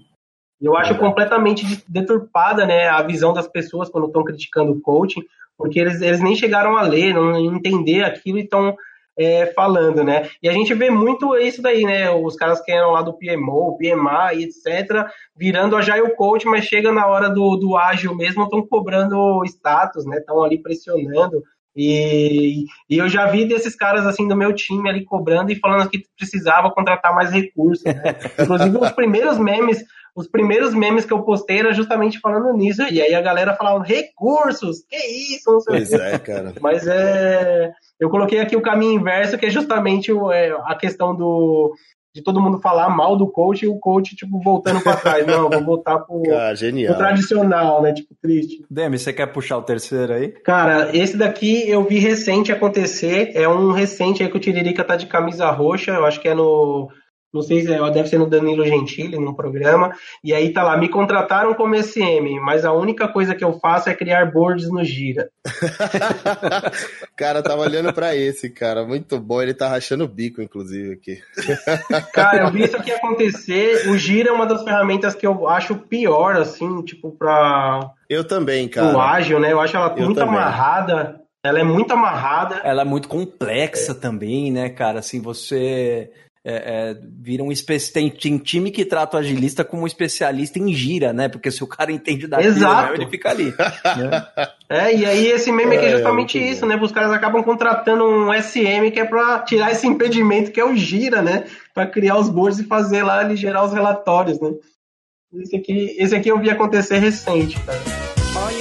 eu acho completamente deturpada né, a visão das pessoas quando estão criticando o coaching, porque eles, eles nem chegaram a ler, não entender aquilo e estão é, falando, né? E a gente vê muito isso daí, né? Os caras que eram lá do PMO, PMA e etc., virando Agile Coach, mas chega na hora do, do ágil mesmo, estão cobrando status, né? Estão ali pressionando. E, e, eu já vi desses caras assim do meu time ali cobrando e falando que precisava contratar mais recursos. Né? Inclusive os primeiros memes, os primeiros memes que eu postei era justamente falando nisso. E aí a galera falava recursos, que isso? Não sei pois é, cara. Mas é, eu coloquei aqui o caminho inverso, que é justamente o, é, a questão do de todo mundo falar mal do coach e o coach, tipo, voltando para trás. Não, vou voltar pro, ah, pro, tradicional, né? Tipo, triste. Demi, você quer puxar o terceiro aí? Cara, esse daqui eu vi recente acontecer. É um recente aí que o Tiririca tá de camisa roxa. Eu acho que é no não sei se é, deve ser no Danilo Gentili, num programa, e aí tá lá, me contrataram como SM, mas a única coisa que eu faço é criar boards no Gira. cara, tava olhando para esse, cara, muito bom, ele tá rachando o bico, inclusive, aqui. cara, eu vi isso aqui acontecer, o Gira é uma das ferramentas que eu acho pior, assim, tipo, pra... Eu também, cara. O ágil, né, eu acho ela eu muito também. amarrada, ela é muito amarrada. Ela é muito complexa é. também, né, cara? Assim, você é, é, vira um tem, tem, time que trata o agilista como um especialista em gira, né? Porque se o cara entende da Exato. ele fica ali. né? É, e aí esse meme aqui é, é justamente é isso, bom. né? Os caras acabam contratando um SM que é para tirar esse impedimento que é o gira, né? Para criar os boards e fazer lá, ele gerar os relatórios, né? Esse aqui, esse aqui eu vi acontecer recente, cara.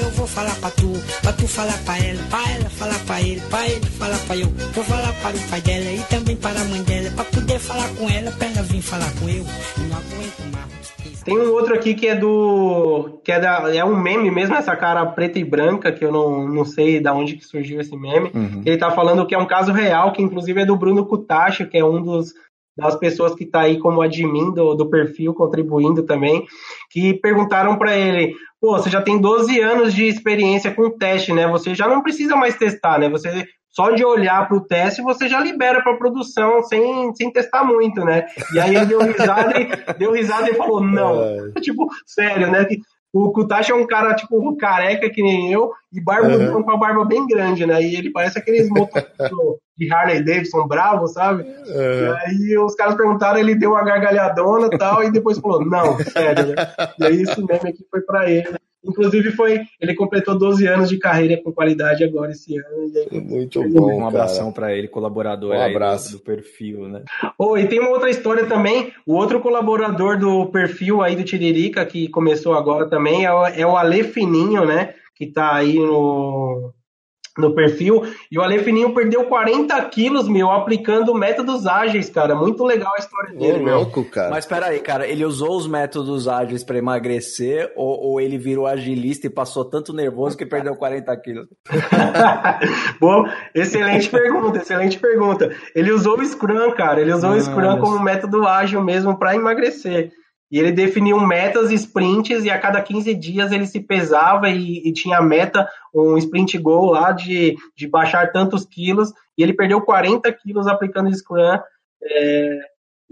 Eu vou falar pra tu, pra tu falar pra ela, pra ela falar pra ele, pra ele falar pra eu. Vou falar para o pai dela e também para a mãe dela, pra poder falar com ela, pra ela vir falar com eu. não aguento mais. Tem um outro aqui que é do. que é, da, é um meme mesmo, essa cara preta e branca, que eu não, não sei da onde que surgiu esse meme. Uhum. Ele tá falando que é um caso real, que inclusive é do Bruno Kutashi, que é um dos das pessoas que está aí como admin do, do perfil, contribuindo também, que perguntaram para ele: pô, você já tem 12 anos de experiência com teste, né? Você já não precisa mais testar, né? Você só de olhar para o teste você já libera para produção sem, sem testar muito, né? E aí ele deu risada e, deu risada e falou: não, é. tipo, sério, né? O Kutashi é um cara, tipo, careca que nem eu, e barba uhum. com a barba bem grande, né? E ele parece aqueles motos de Harley Davidson bravo, sabe? Uhum. E aí os caras perguntaram, ele deu uma gargalhadona e tal, e depois falou, não, sério, né? E aí esse meme aqui foi pra ele. Inclusive foi, ele completou 12 anos de carreira com qualidade agora esse ano. Aí, Muito bom, Um abração para ele, colaborador um abraço. Do, do, perfil, né? Oh, e tem uma outra história também, o outro colaborador do perfil aí do Tiririca, que começou agora também, é o, é o Ale Fininho, né? Que tá aí no, no perfil. E o Ale Fininho perdeu 40 quilos, meu, aplicando métodos ágeis, cara. Muito legal a história dele, meu. louco, cara. Mas peraí, cara, ele usou os métodos ágeis para emagrecer ou, ou, ele virou agilista e passou tanto nervoso que perdeu 40 quilos? Bom, excelente pergunta, excelente pergunta. Ele usou o Scrum, cara. Ele usou ah, o Scrum como método ágil mesmo para emagrecer. E ele definiu metas, sprints, e a cada 15 dias ele se pesava e, e, tinha meta, um sprint goal lá de, de baixar tantos quilos, e ele perdeu 40 quilos aplicando Scrum. É,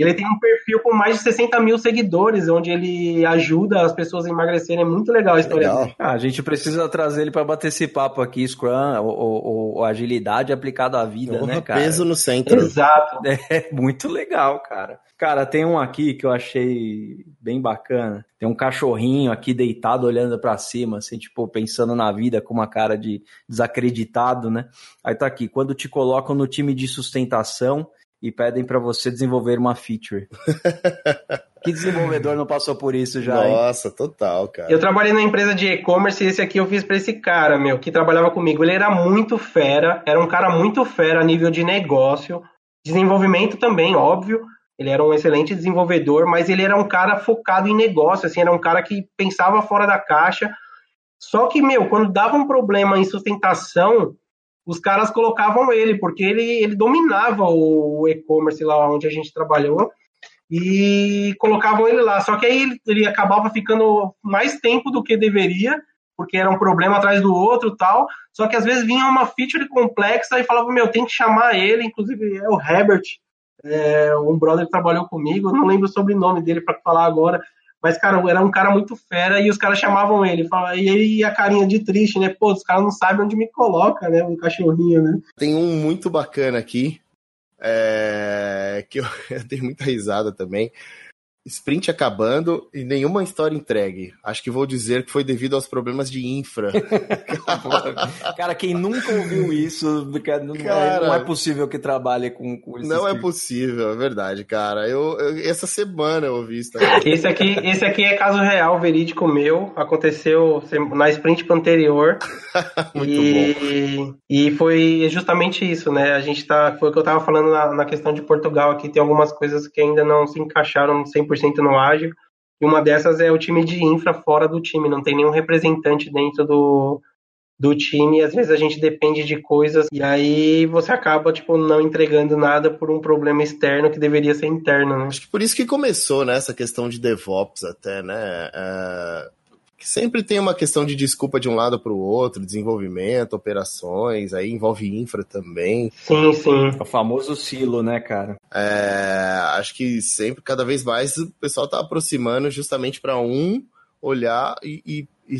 ele tem um perfil com mais de 60 mil seguidores, onde ele ajuda as pessoas a emagrecerem. É muito legal a história legal. Ah, a gente precisa trazer ele para bater esse papo aqui, Scrum, ou, agilidade aplicada à vida, né, cara? peso no centro. Exato. É muito legal, cara. Cara, tem um aqui que eu achei bem bacana. Tem um cachorrinho aqui deitado olhando para cima, assim, tipo, pensando na vida com uma cara de desacreditado, né? Aí tá aqui, quando te colocam no time de sustentação e pedem para você desenvolver uma feature. que desenvolvedor não passou por isso já? Nossa, hein? total, cara. Eu trabalhei na empresa de e-commerce e esse aqui eu fiz para esse cara, meu, que trabalhava comigo. Ele era muito fera, era um cara muito fera a nível de negócio, desenvolvimento também, óbvio, ele era um excelente desenvolvedor, mas ele era um cara focado em negócio, assim, era um cara que pensava fora da caixa. Só que, meu, quando dava um problema em sustentação, os caras colocavam ele, porque ele, ele dominava o e-commerce lá onde a gente trabalhou, e colocavam ele lá. Só que aí ele, ele acabava ficando mais tempo do que deveria, porque era um problema atrás do outro tal. Só que às vezes vinha uma feature complexa e falava, meu, tem que chamar ele, inclusive é o Herbert, é, um brother que trabalhou comigo, não lembro o sobrenome dele para falar agora, Mas, cara, era um cara muito fera e os caras chamavam ele. E ele a carinha de triste, né? Pô, os caras não sabem onde me coloca, né? O cachorrinho, né? Tem um muito bacana aqui, é... que eu, eu dei muita risada também sprint acabando e nenhuma história entregue. Acho que vou dizer que foi devido aos problemas de infra. cara, quem nunca ouviu isso, cara, não, cara, é, não, é, possível que trabalhe com, com isso. Não é possível, é verdade, cara. Eu, eu, essa semana eu ouvi isso. Esse aqui, esse aqui é caso real, verídico meu. Aconteceu na sprint anterior. Muito e, bom. E foi justamente isso, né? A gente tá. Foi o que eu tava falando na, na questão de Portugal aqui. Tem algumas coisas que ainda não se encaixaram 100% 100% no ágil. E uma dessas é o time de infra fora do time, não tem nenhum representante dentro do, do time, às vezes a gente depende de coisas, e aí você acaba, tipo, não entregando nada por um problema externo que deveria ser interno, né? Acho que por isso que começou, né, essa questão de DevOps até, né, é que sempre tem uma questão de desculpa de um lado para o outro, desenvolvimento, operações, aí envolve infra também. Sim, sim. O famoso silo, né, cara? É, acho que sempre, cada vez mais, o pessoal tá aproximando justamente para um olhar e, e, e,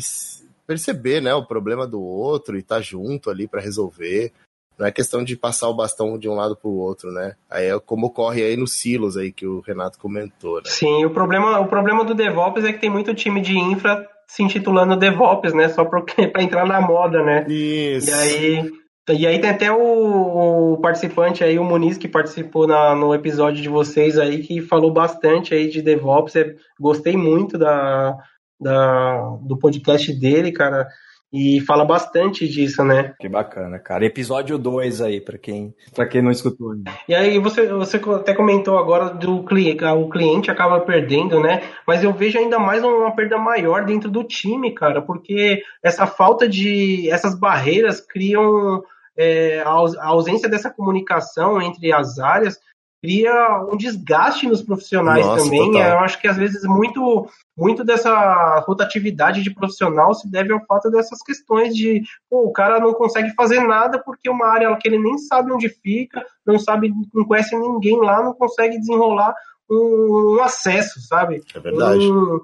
perceber, né, o problema do outro e tá junto ali para resolver. Não é questão de passar o bastão de um lado para o outro, né? Aí é como ocorre aí nos silos aí que o Renato comentou. Né? Sim, o problema, o problema do DevOps é que tem muito time de infra se intitulando DevOps, né? Só para entrar na moda, né? Isso. E aí, e aí tem até o, o participante aí, o Muniz, que participou na, no episódio de vocês aí, que falou bastante aí de DevOps. Eu gostei muito da, da, do podcast dele, cara e fala bastante disso, né? Que bacana, cara. Episódio 2 aí, para quem, pra quem não escutou ainda. E aí, você, você até comentou agora do cliente, o cliente acaba perdendo, né? Mas eu vejo ainda mais uma perda maior dentro do time, cara, porque essa falta de. essas barreiras criam. É, a ausência dessa comunicação entre as áreas cria um desgaste nos profissionais Nossa, também. Total. Eu acho que às vezes muito, muito dessa rotatividade de profissional se deve ao fato dessas questões de pô, o cara não consegue fazer nada porque uma área que ele nem sabe onde fica, não sabe, não conhece ninguém lá, não consegue desenrolar um, um acesso, sabe? É verdade. Um,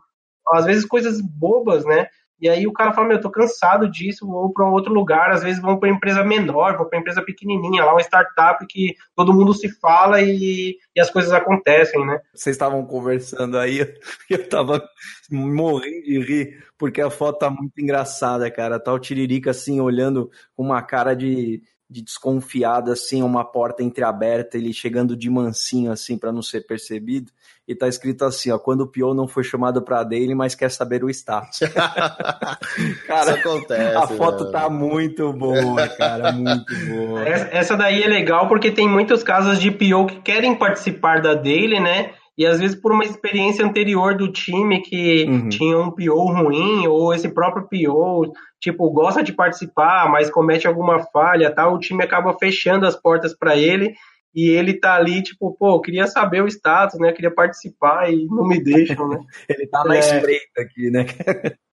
às vezes coisas bobas, né? E aí o cara fala, meu, eu tô cansado disso, vou para um outro lugar, às vezes vão para empresa menor, vou para empresa pequenininha, lá uma startup que todo mundo se fala e, e as coisas acontecem, né? Vocês estavam conversando aí, eu tava morrendo de rir, porque a foto tá muito engraçada, cara. Tá o Tiririca assim, olhando com uma cara de de desconfiado, assim, uma porta entreaberta, ele chegando de mansinho, assim, para não ser percebido, e tá escrito assim, ó, quando o Pio não foi chamado pra dele, mas quer saber o status. cara, Isso acontece. A foto tá muito boa, cara, muito boa. Essa daí é legal porque tem muitos casos de Pio que querem participar da dele, né? E às vezes por uma experiência anterior do time que uhum. tinha um PO ruim, ou esse próprio PO, tipo, gosta de participar, mas comete alguma falha, tal, o time acaba fechando as portas para ele e ele tá ali, tipo, pô, queria saber o status, né? Queria participar e não me deixam, né? ele tá na é... espreita aqui, né?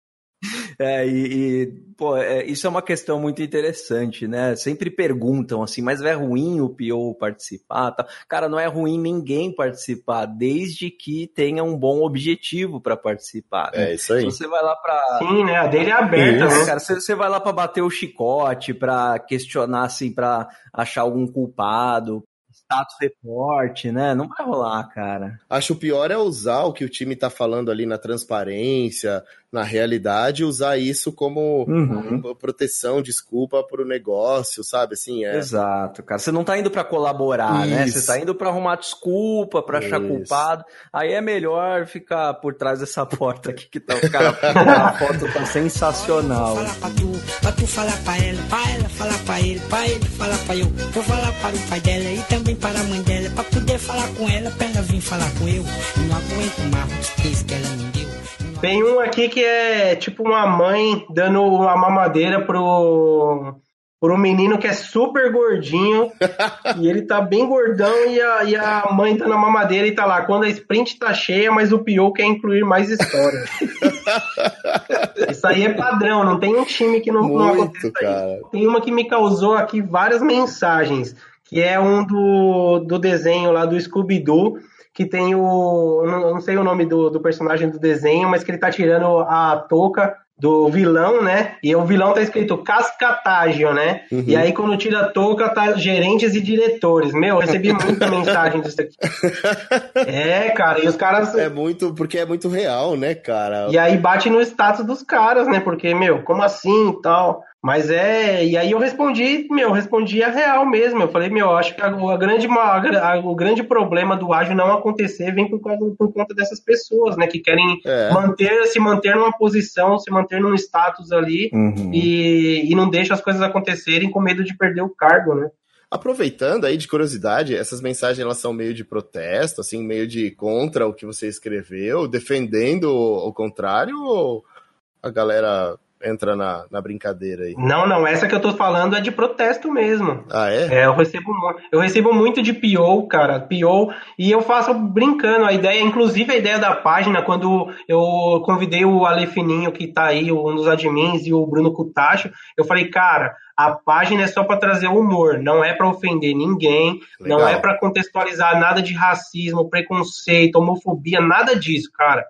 É, e, e pô, é, isso é uma questão muito interessante, né? Sempre perguntam assim, mas é ruim o PO participar? Tá? Cara, não é ruim ninguém participar, desde que tenha um bom objetivo para participar. Né? É isso aí. Você vai lá para Sim, né? A dele é aberta, né? Cara, você, você vai lá para bater o chicote, para questionar, assim, para achar algum culpado, status report, né? Não vai rolar, cara. Acho o pior é usar o que o time tá falando ali na transparência, na realidade, usar isso como uhum. proteção, desculpa pro negócio, sabe? Assim, é... Exato, cara. Você não tá indo para colaborar, isso. né? Você tá indo para arrumar desculpa, para achar culpado. Aí é melhor ficar por trás dessa porta aqui que tá. Cara, a foto tá sensacional. Vou falar pra tu, pra tu falar pra ela, pra ela falar pra ele, pra ele falar pra eu. Vou falar para o pai dela e também para a mãe dela, pra poder falar com ela, pra ela vir falar com eu. Não aguento mais os que ela me deu. Tem um aqui que é tipo uma mãe dando uma mamadeira pro, pro um menino que é super gordinho e ele tá bem gordão e a, e a mãe dando a mamadeira e tá lá. Quando a sprint tá cheia, mas o Pio quer incluir mais história. Isso aí é padrão, não tem um time que não, Muito, não acontece cara. Tem uma que me causou aqui várias mensagens, que é um do, do desenho lá do Scooby-Doo que tem o. Eu não, não sei o nome do, do personagem do desenho, mas que ele tá tirando a touca do vilão, né? E o vilão tá escrito Cascatágio, né? Uhum. E aí quando tira a touca tá gerentes e diretores. Meu, eu recebi muita mensagem disso aqui. É, cara, e os caras É muito, porque é muito real, né, cara? E aí bate no status dos caras, né? Porque, meu, como assim e tal? Mas é, e aí eu respondi, meu, eu respondi a real mesmo. Eu falei, meu, acho que a, a grande, a, o grande problema do ágil não acontecer vem por, causa, por conta dessas pessoas, né, que querem é. manter, se manter numa posição, se manter num status ali uhum. e, e não deixa as coisas acontecerem com medo de perder o cargo, né. Aproveitando aí de curiosidade, essas mensagens elas são meio de protesto, assim, meio de contra o que você escreveu, defendendo o contrário ou a galera entra na, na brincadeira aí. Não, não, essa que eu tô falando é de protesto mesmo. Ah, é? É, eu recebo, eu recebo muito de PO, cara, PO, e eu faço brincando, a ideia, inclusive a ideia da página, quando eu convidei o Ale Fininho, que tá aí, um dos admins, e o Bruno Cutacho, eu falei, cara, a página é só para trazer humor, não é para ofender ninguém, Legal. não é para contextualizar nada de racismo, preconceito, homofobia, nada disso, cara.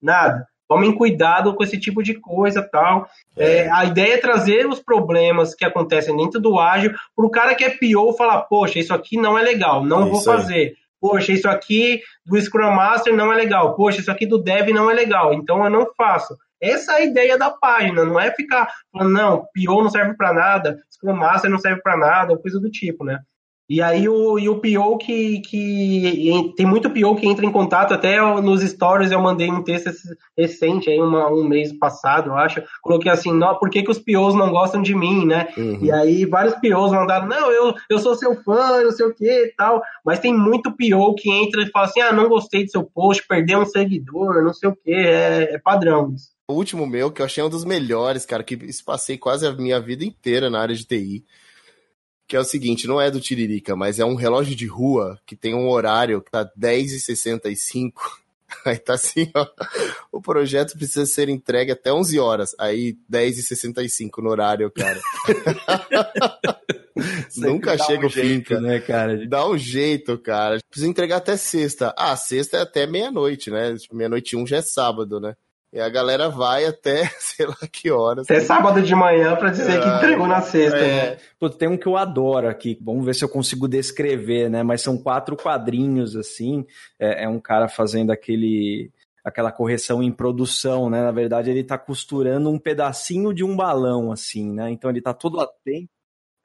Nada tomem cuidado com esse tipo de coisa tal. É. É, a ideia é trazer os problemas que acontecem dentro do ágil para o cara que é pior falar, poxa, isso aqui não é legal, não é vou fazer. Aí. Poxa, isso aqui do Scrum Master não é legal. Poxa, isso aqui do Dev não é legal. Então eu não faço. Essa é a ideia da página, não é ficar falando, não, PO não serve para nada, Scrum Master não serve para nada, ou coisa do tipo, né? E aí o, e o PO que, que tem muito PO que entra em contato, até nos stories eu mandei um texto recente, aí uma, um mês passado, eu acho, coloquei assim, não, por que, que os POs não gostam de mim, né? Uhum. E aí vários POs mandaram, não, eu, eu sou seu fã, não sei o que e tal, mas tem muito PO que entra e fala assim, ah, não gostei do seu post, perdeu um seguidor, não sei o que, é, é padrão isso. O último meu, que eu achei um dos melhores, cara, que passei quase a minha vida inteira na área de TI, que é o seguinte, não é do Tiririca, mas é um relógio de rua que tem um horário que tá 10h65. Aí tá assim, ó. O projeto precisa ser entregue até 11 horas. Aí 10h65 no horário, cara. Nunca chega um o fim, cara. né, cara? Dá um jeito, cara. Precisa entregar até sexta. Ah, sexta é até meia-noite, né? Tipo, meia-noite um já é sábado, né? E a galera vai até, sei lá que horas. Até sábado de manhã para dizer que entregou na sexta. É. Né? Pô, tem um que eu adoro aqui. Vamos ver se eu consigo descrever, né? Mas são quatro quadrinhos, assim. É, é um cara fazendo aquele aquela correção em produção, né? Na verdade, ele tá costurando um pedacinho de um balão, assim, né? Então ele tá todo atento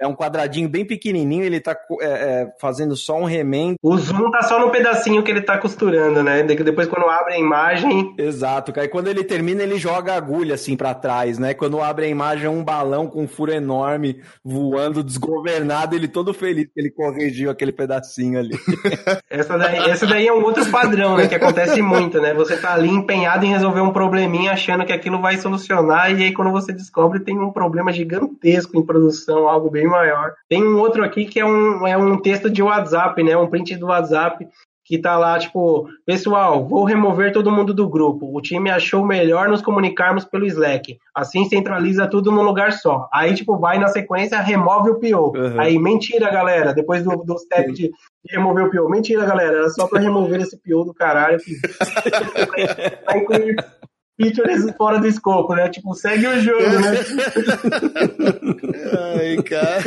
é um quadradinho bem pequenininho, ele tá é, é, fazendo só um remendo. O zoom tá só no pedacinho que ele tá costurando, né? Depois quando abre a imagem... Exato, aí quando ele termina ele joga a agulha assim para trás, né? Quando abre a imagem é um balão com um furo enorme voando desgovernado, ele todo feliz que ele corrigiu aquele pedacinho ali. essa, daí, essa daí é um outro padrão, né? Que acontece muito, né? Você tá ali empenhado em resolver um probleminha achando que aquilo vai solucionar e aí quando você descobre tem um problema gigantesco em produção, algo bem maior. Tem um outro aqui que é um, é um texto de WhatsApp, né? Um print do WhatsApp que tá lá, tipo, pessoal, vou remover todo mundo do grupo. O time achou melhor nos comunicarmos pelo Slack. Assim centraliza tudo num lugar só. Aí, tipo, vai na sequência, remove o PO. Uhum. Aí, mentira, galera, depois do, do step de, remover o PO. Mentira, galera, era só pra remover esse PO do caralho. Que... features fora do escopo, né? Tipo, segue o jogo, né? Ai, cara.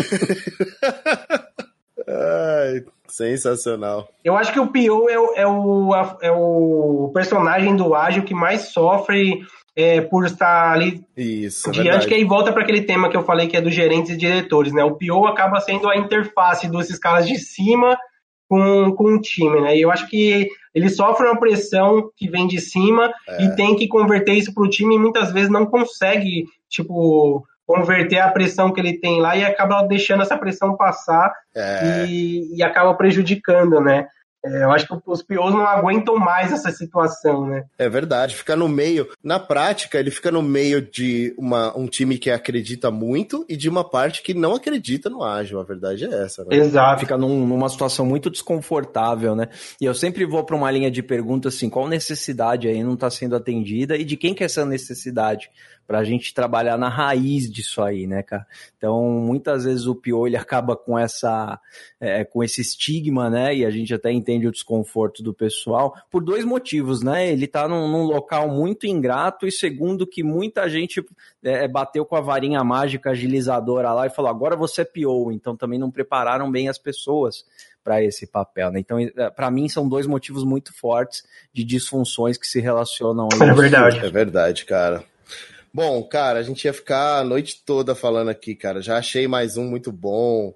Ai, sensacional. Eu acho que o Pio é o, é o, é o personagem do ágil que mais sofre é, por estar ali Isso, é diante, que aí volta para aquele tema que eu falei que é dos gerentes e diretores, né? O Pio acaba sendo a interface desses caras de cima com, com o time, né? E eu acho que ele sofre uma pressão que vem de cima é. e tem que converter isso para o time e muitas vezes não consegue, tipo, converter a pressão que ele tem lá e acaba deixando essa pressão passar é. e, e acaba prejudicando, né? É, eu acho que os POs não aguentam mais essa situação, né? É verdade, fica no meio. Na prática, ele fica no meio de uma, um time que acredita muito e de uma parte que não acredita no ágil. A verdade é essa, né? Exato. Fica num, numa situação muito desconfortável, né? E eu sempre vou para uma linha de pergunta assim: qual necessidade aí não está sendo atendida e de quem que é essa necessidade? Para a gente trabalhar na raiz disso aí, né, cara? Então, muitas vezes o ele acaba com essa, é, com esse estigma, né? E a gente até entende o desconforto do pessoal por dois motivos, né? Ele tá num, num local muito ingrato e segundo que muita gente é, bateu com a varinha mágica agilizadora lá e falou, agora você é PO, então também não prepararam bem as pessoas para esse papel, né? Então, é, para mim são dois motivos muito fortes de disfunções que se relacionam. É verdade. É verdade, cara. Bom, cara, a gente ia ficar a noite toda falando aqui, cara. Já achei mais um muito bom.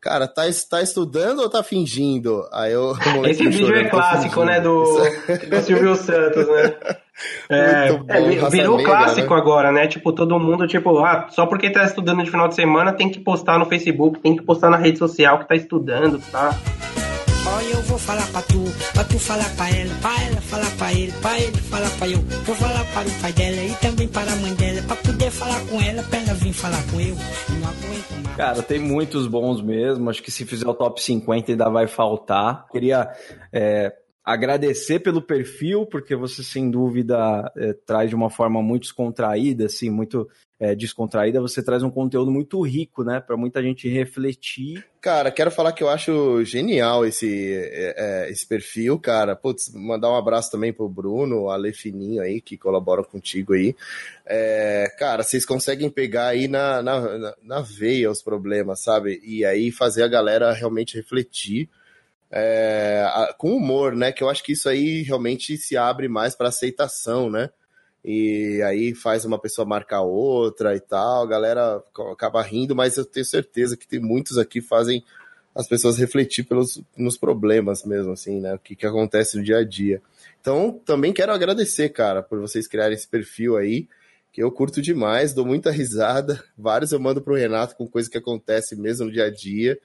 Cara, tá, tá estudando ou tá fingindo? Aí eu, Esse vídeo é clássico, né? Do, do Silvio Santos, né? É, bom, é, virou negra, clássico né? agora, né? Tipo, todo mundo, tipo, ah, só porque tá estudando de final de semana tem que postar no Facebook, tem que postar na rede social que tá estudando, tá? Olha, eu vou falar pra tu, pra tu falar pra ela, pra ela falar pra ele, pra ele falar pra eu. Vou falar para o pai dela e também para a mãe dela, pra poder falar com ela, pra ela vir falar com eu. Não aguento mais. Cara, tem muitos bons mesmo. Acho que se fizer o top 50 ainda vai faltar. Queria é, agradecer pelo perfil, porque você sem dúvida é, traz de uma forma muito descontraída, assim, muito é, descontraída, você traz um conteúdo muito rico, né, para muita gente refletir. Cara, quero falar que eu acho genial esse, é, é, esse perfil, cara. Putz, mandar um abraço também pro Bruno, Ale Fininho aí, que colaboram contigo aí. É, cara, vocês conseguem pegar aí na, na, na veia os problemas, sabe? E aí fazer a galera realmente refletir é, com humor, né? Que eu acho que isso aí realmente se abre mais para aceitação, né? E aí faz uma pessoa marcar outra e tal, a galera acaba rindo, mas eu tenho certeza que tem muitos aqui que fazem as pessoas refletir pelos, nos problemas mesmo, assim, né? O que, que acontece no dia a dia. Então, também quero agradecer, cara, por vocês criarem esse perfil aí, que eu curto demais, dou muita risada. Vários eu mando pro Renato com coisa que acontece mesmo no dia a dia.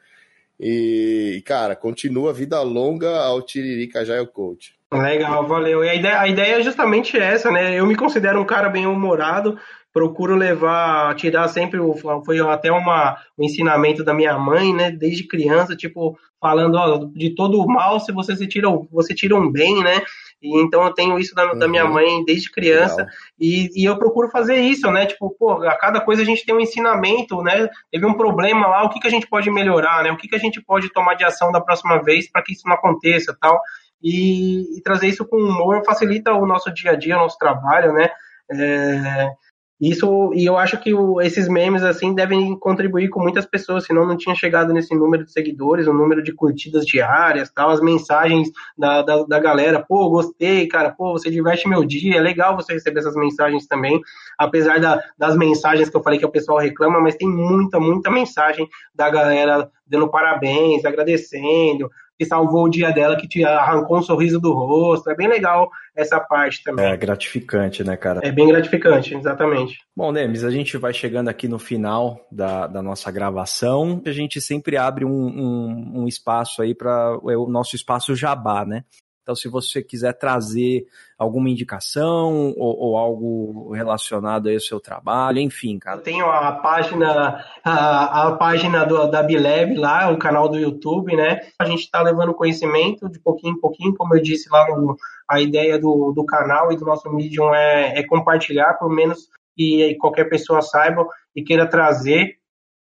E, cara, continua vida longa ao Tiririca Jail Coach. Legal, valeu. E a ideia, a ideia é justamente essa, né? Eu me considero um cara bem humorado, procuro levar, tirar sempre, foi até uma, um ensinamento da minha mãe, né? Desde criança, tipo, falando ó, de todo o mal, se você se tira, você tira um bem, né? E então eu tenho isso da, uhum. da minha uhum. mãe desde criança e, e, eu procuro fazer isso, né? Tipo, pô, a cada coisa a gente tem um ensinamento, né? Teve um problema lá, o que, que a gente pode melhorar, né? O que, que a gente pode tomar de ação da próxima vez para que isso não aconteça, tal. E, e, trazer isso com humor facilita o nosso dia a dia, o nosso trabalho, né? É, isso, e eu acho que o, esses memes, assim, devem contribuir com muitas pessoas, senão não tinha chegado nesse número de seguidores, o número de curtidas diárias, tal, as mensagens da, da, da, galera, pô, gostei, cara, pô, você diverte meu dia, é legal você receber essas mensagens também, apesar da, das mensagens que eu falei que o pessoal reclama, mas tem muita, muita mensagem da galera dando parabéns, agradecendo, que salvou o dia dela, que te arrancou um sorriso do rosto. É bem legal essa parte também. É gratificante, né, cara? É bem gratificante, exatamente. Bom, Nemes, a gente vai chegando aqui no final da, da nossa gravação. A gente sempre abre um, um, um espaço aí para o nosso espaço jabá, né? Então, se você quiser trazer alguma indicação ou, ou algo relacionado ao seu trabalho, enfim, cara. Eu tenho a página, a, a página do, da Bileb lá, o canal do YouTube, né? A gente está levando conhecimento de pouquinho em pouquinho, como eu disse lá no, a ideia do, do canal e do nosso Medium é, é compartilhar, por menos que qualquer pessoa saiba e queira trazer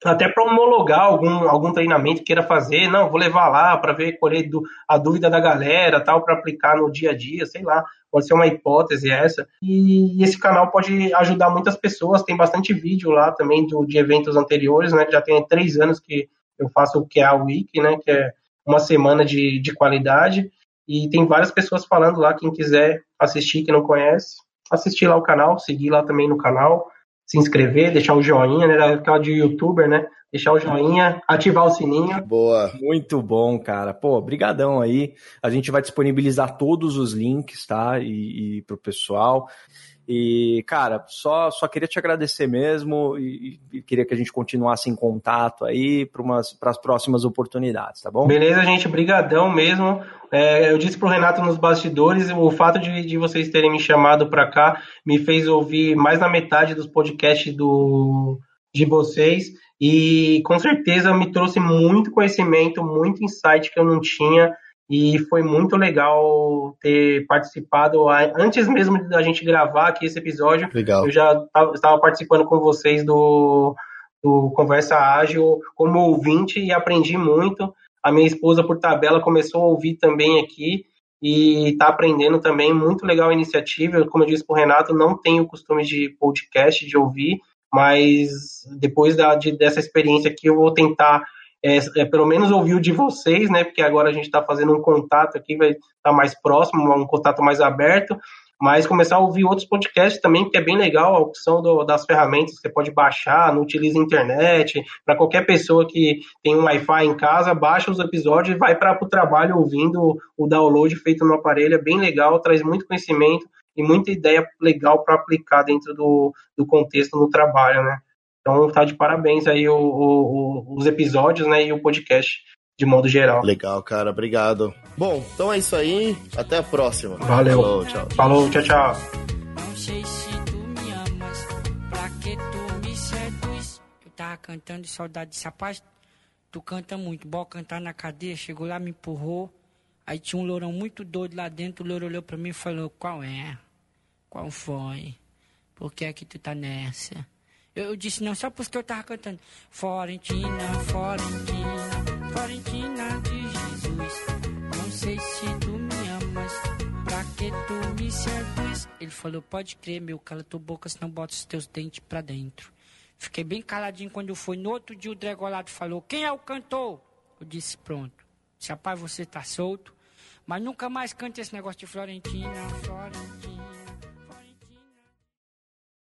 até para homologar algum, algum treinamento que queira fazer, não, vou levar lá para ver, colher do, a dúvida da galera, tal, para aplicar no dia a dia, sei lá, pode ser uma hipótese essa. E, esse canal pode ajudar muitas pessoas, tem bastante vídeo lá também do, de eventos anteriores, né, já tem três anos que eu faço o que é a Week, né, que é uma semana de, de qualidade, e tem várias pessoas falando lá, quem quiser assistir, que não conhece, assistir lá o canal, seguir lá também no canal, se inscrever, deixar o joinha, né? Aquela de youtuber, né? Deixar o joinha, ativar o sininho. Boa. Muito bom, cara. Pô, brigadão aí. A gente vai disponibilizar todos os links, tá? E, e pro pessoal. E, cara, só, só queria te agradecer mesmo e, e queria que a gente continuasse em contato aí para as próximas oportunidades, tá bom? Beleza, gente, brigadão mesmo. É, eu disse pro Renato nos bastidores, o fato de, de vocês terem me chamado para cá me fez ouvir mais da metade dos podcasts do, de vocês e com certeza me trouxe muito conhecimento, muito insight que eu não tinha e foi muito legal ter participado antes mesmo da gente gravar aqui esse episódio. Legal. Eu já estava participando com vocês do, do Conversa Ágil como ouvinte e aprendi muito. A minha esposa, por tabela, começou a ouvir também aqui e está aprendendo também. Muito legal a iniciativa. Como eu disse para o Renato, não tenho costume de podcast, de ouvir, mas depois da, de, dessa experiência aqui, eu vou tentar é, é, pelo menos ouvir o de vocês, né? Porque agora a gente está fazendo um contato aqui, vai estar tá mais próximo, um contato mais aberto mas começar a ouvir outros podcasts também, que é bem legal a opção do, das ferramentas você pode baixar, não utiliza internet. Para qualquer pessoa que tem um Wi-Fi em casa, baixa os episódios e vai para o trabalho ouvindo o download feito no aparelho. É bem legal, traz muito conhecimento e muita ideia legal para aplicar dentro do, do contexto no trabalho, né? Então tá de parabéns aí o, o, os episódios né, e o podcast de modo geral. Legal, cara, obrigado. Bom, então é isso aí. Até a próxima. Valeu. Falou, tchau. Falou, tchau, tchau. Não sei se tu me amas, pra que tu me seduz? Eu tava cantando de saudade desse rapaz. Tu canta muito, bora cantar na cadeia. Chegou lá, me empurrou. Aí tinha um lourão muito doido lá dentro. O louro olhou pra mim e falou: Qual é? Qual foi? Por que é que tu tá nessa? Eu, disse: Não, só porque eu tava cantando. Florentina, Florentina, Florentina de Jesus. Não sei se tu me amas, pra que tu me seduz? Ele falou, pode crer, meu, cala tua boca, senão bota os teus dentes pra dentro. Fiquei bem caladinho quando eu fui. No outro dia o Dregolado falou, quem é o cantor? Eu disse, pronto. Se rapaz, você tá solto, mas nunca mais cante esse negócio de Florentina, Florentina.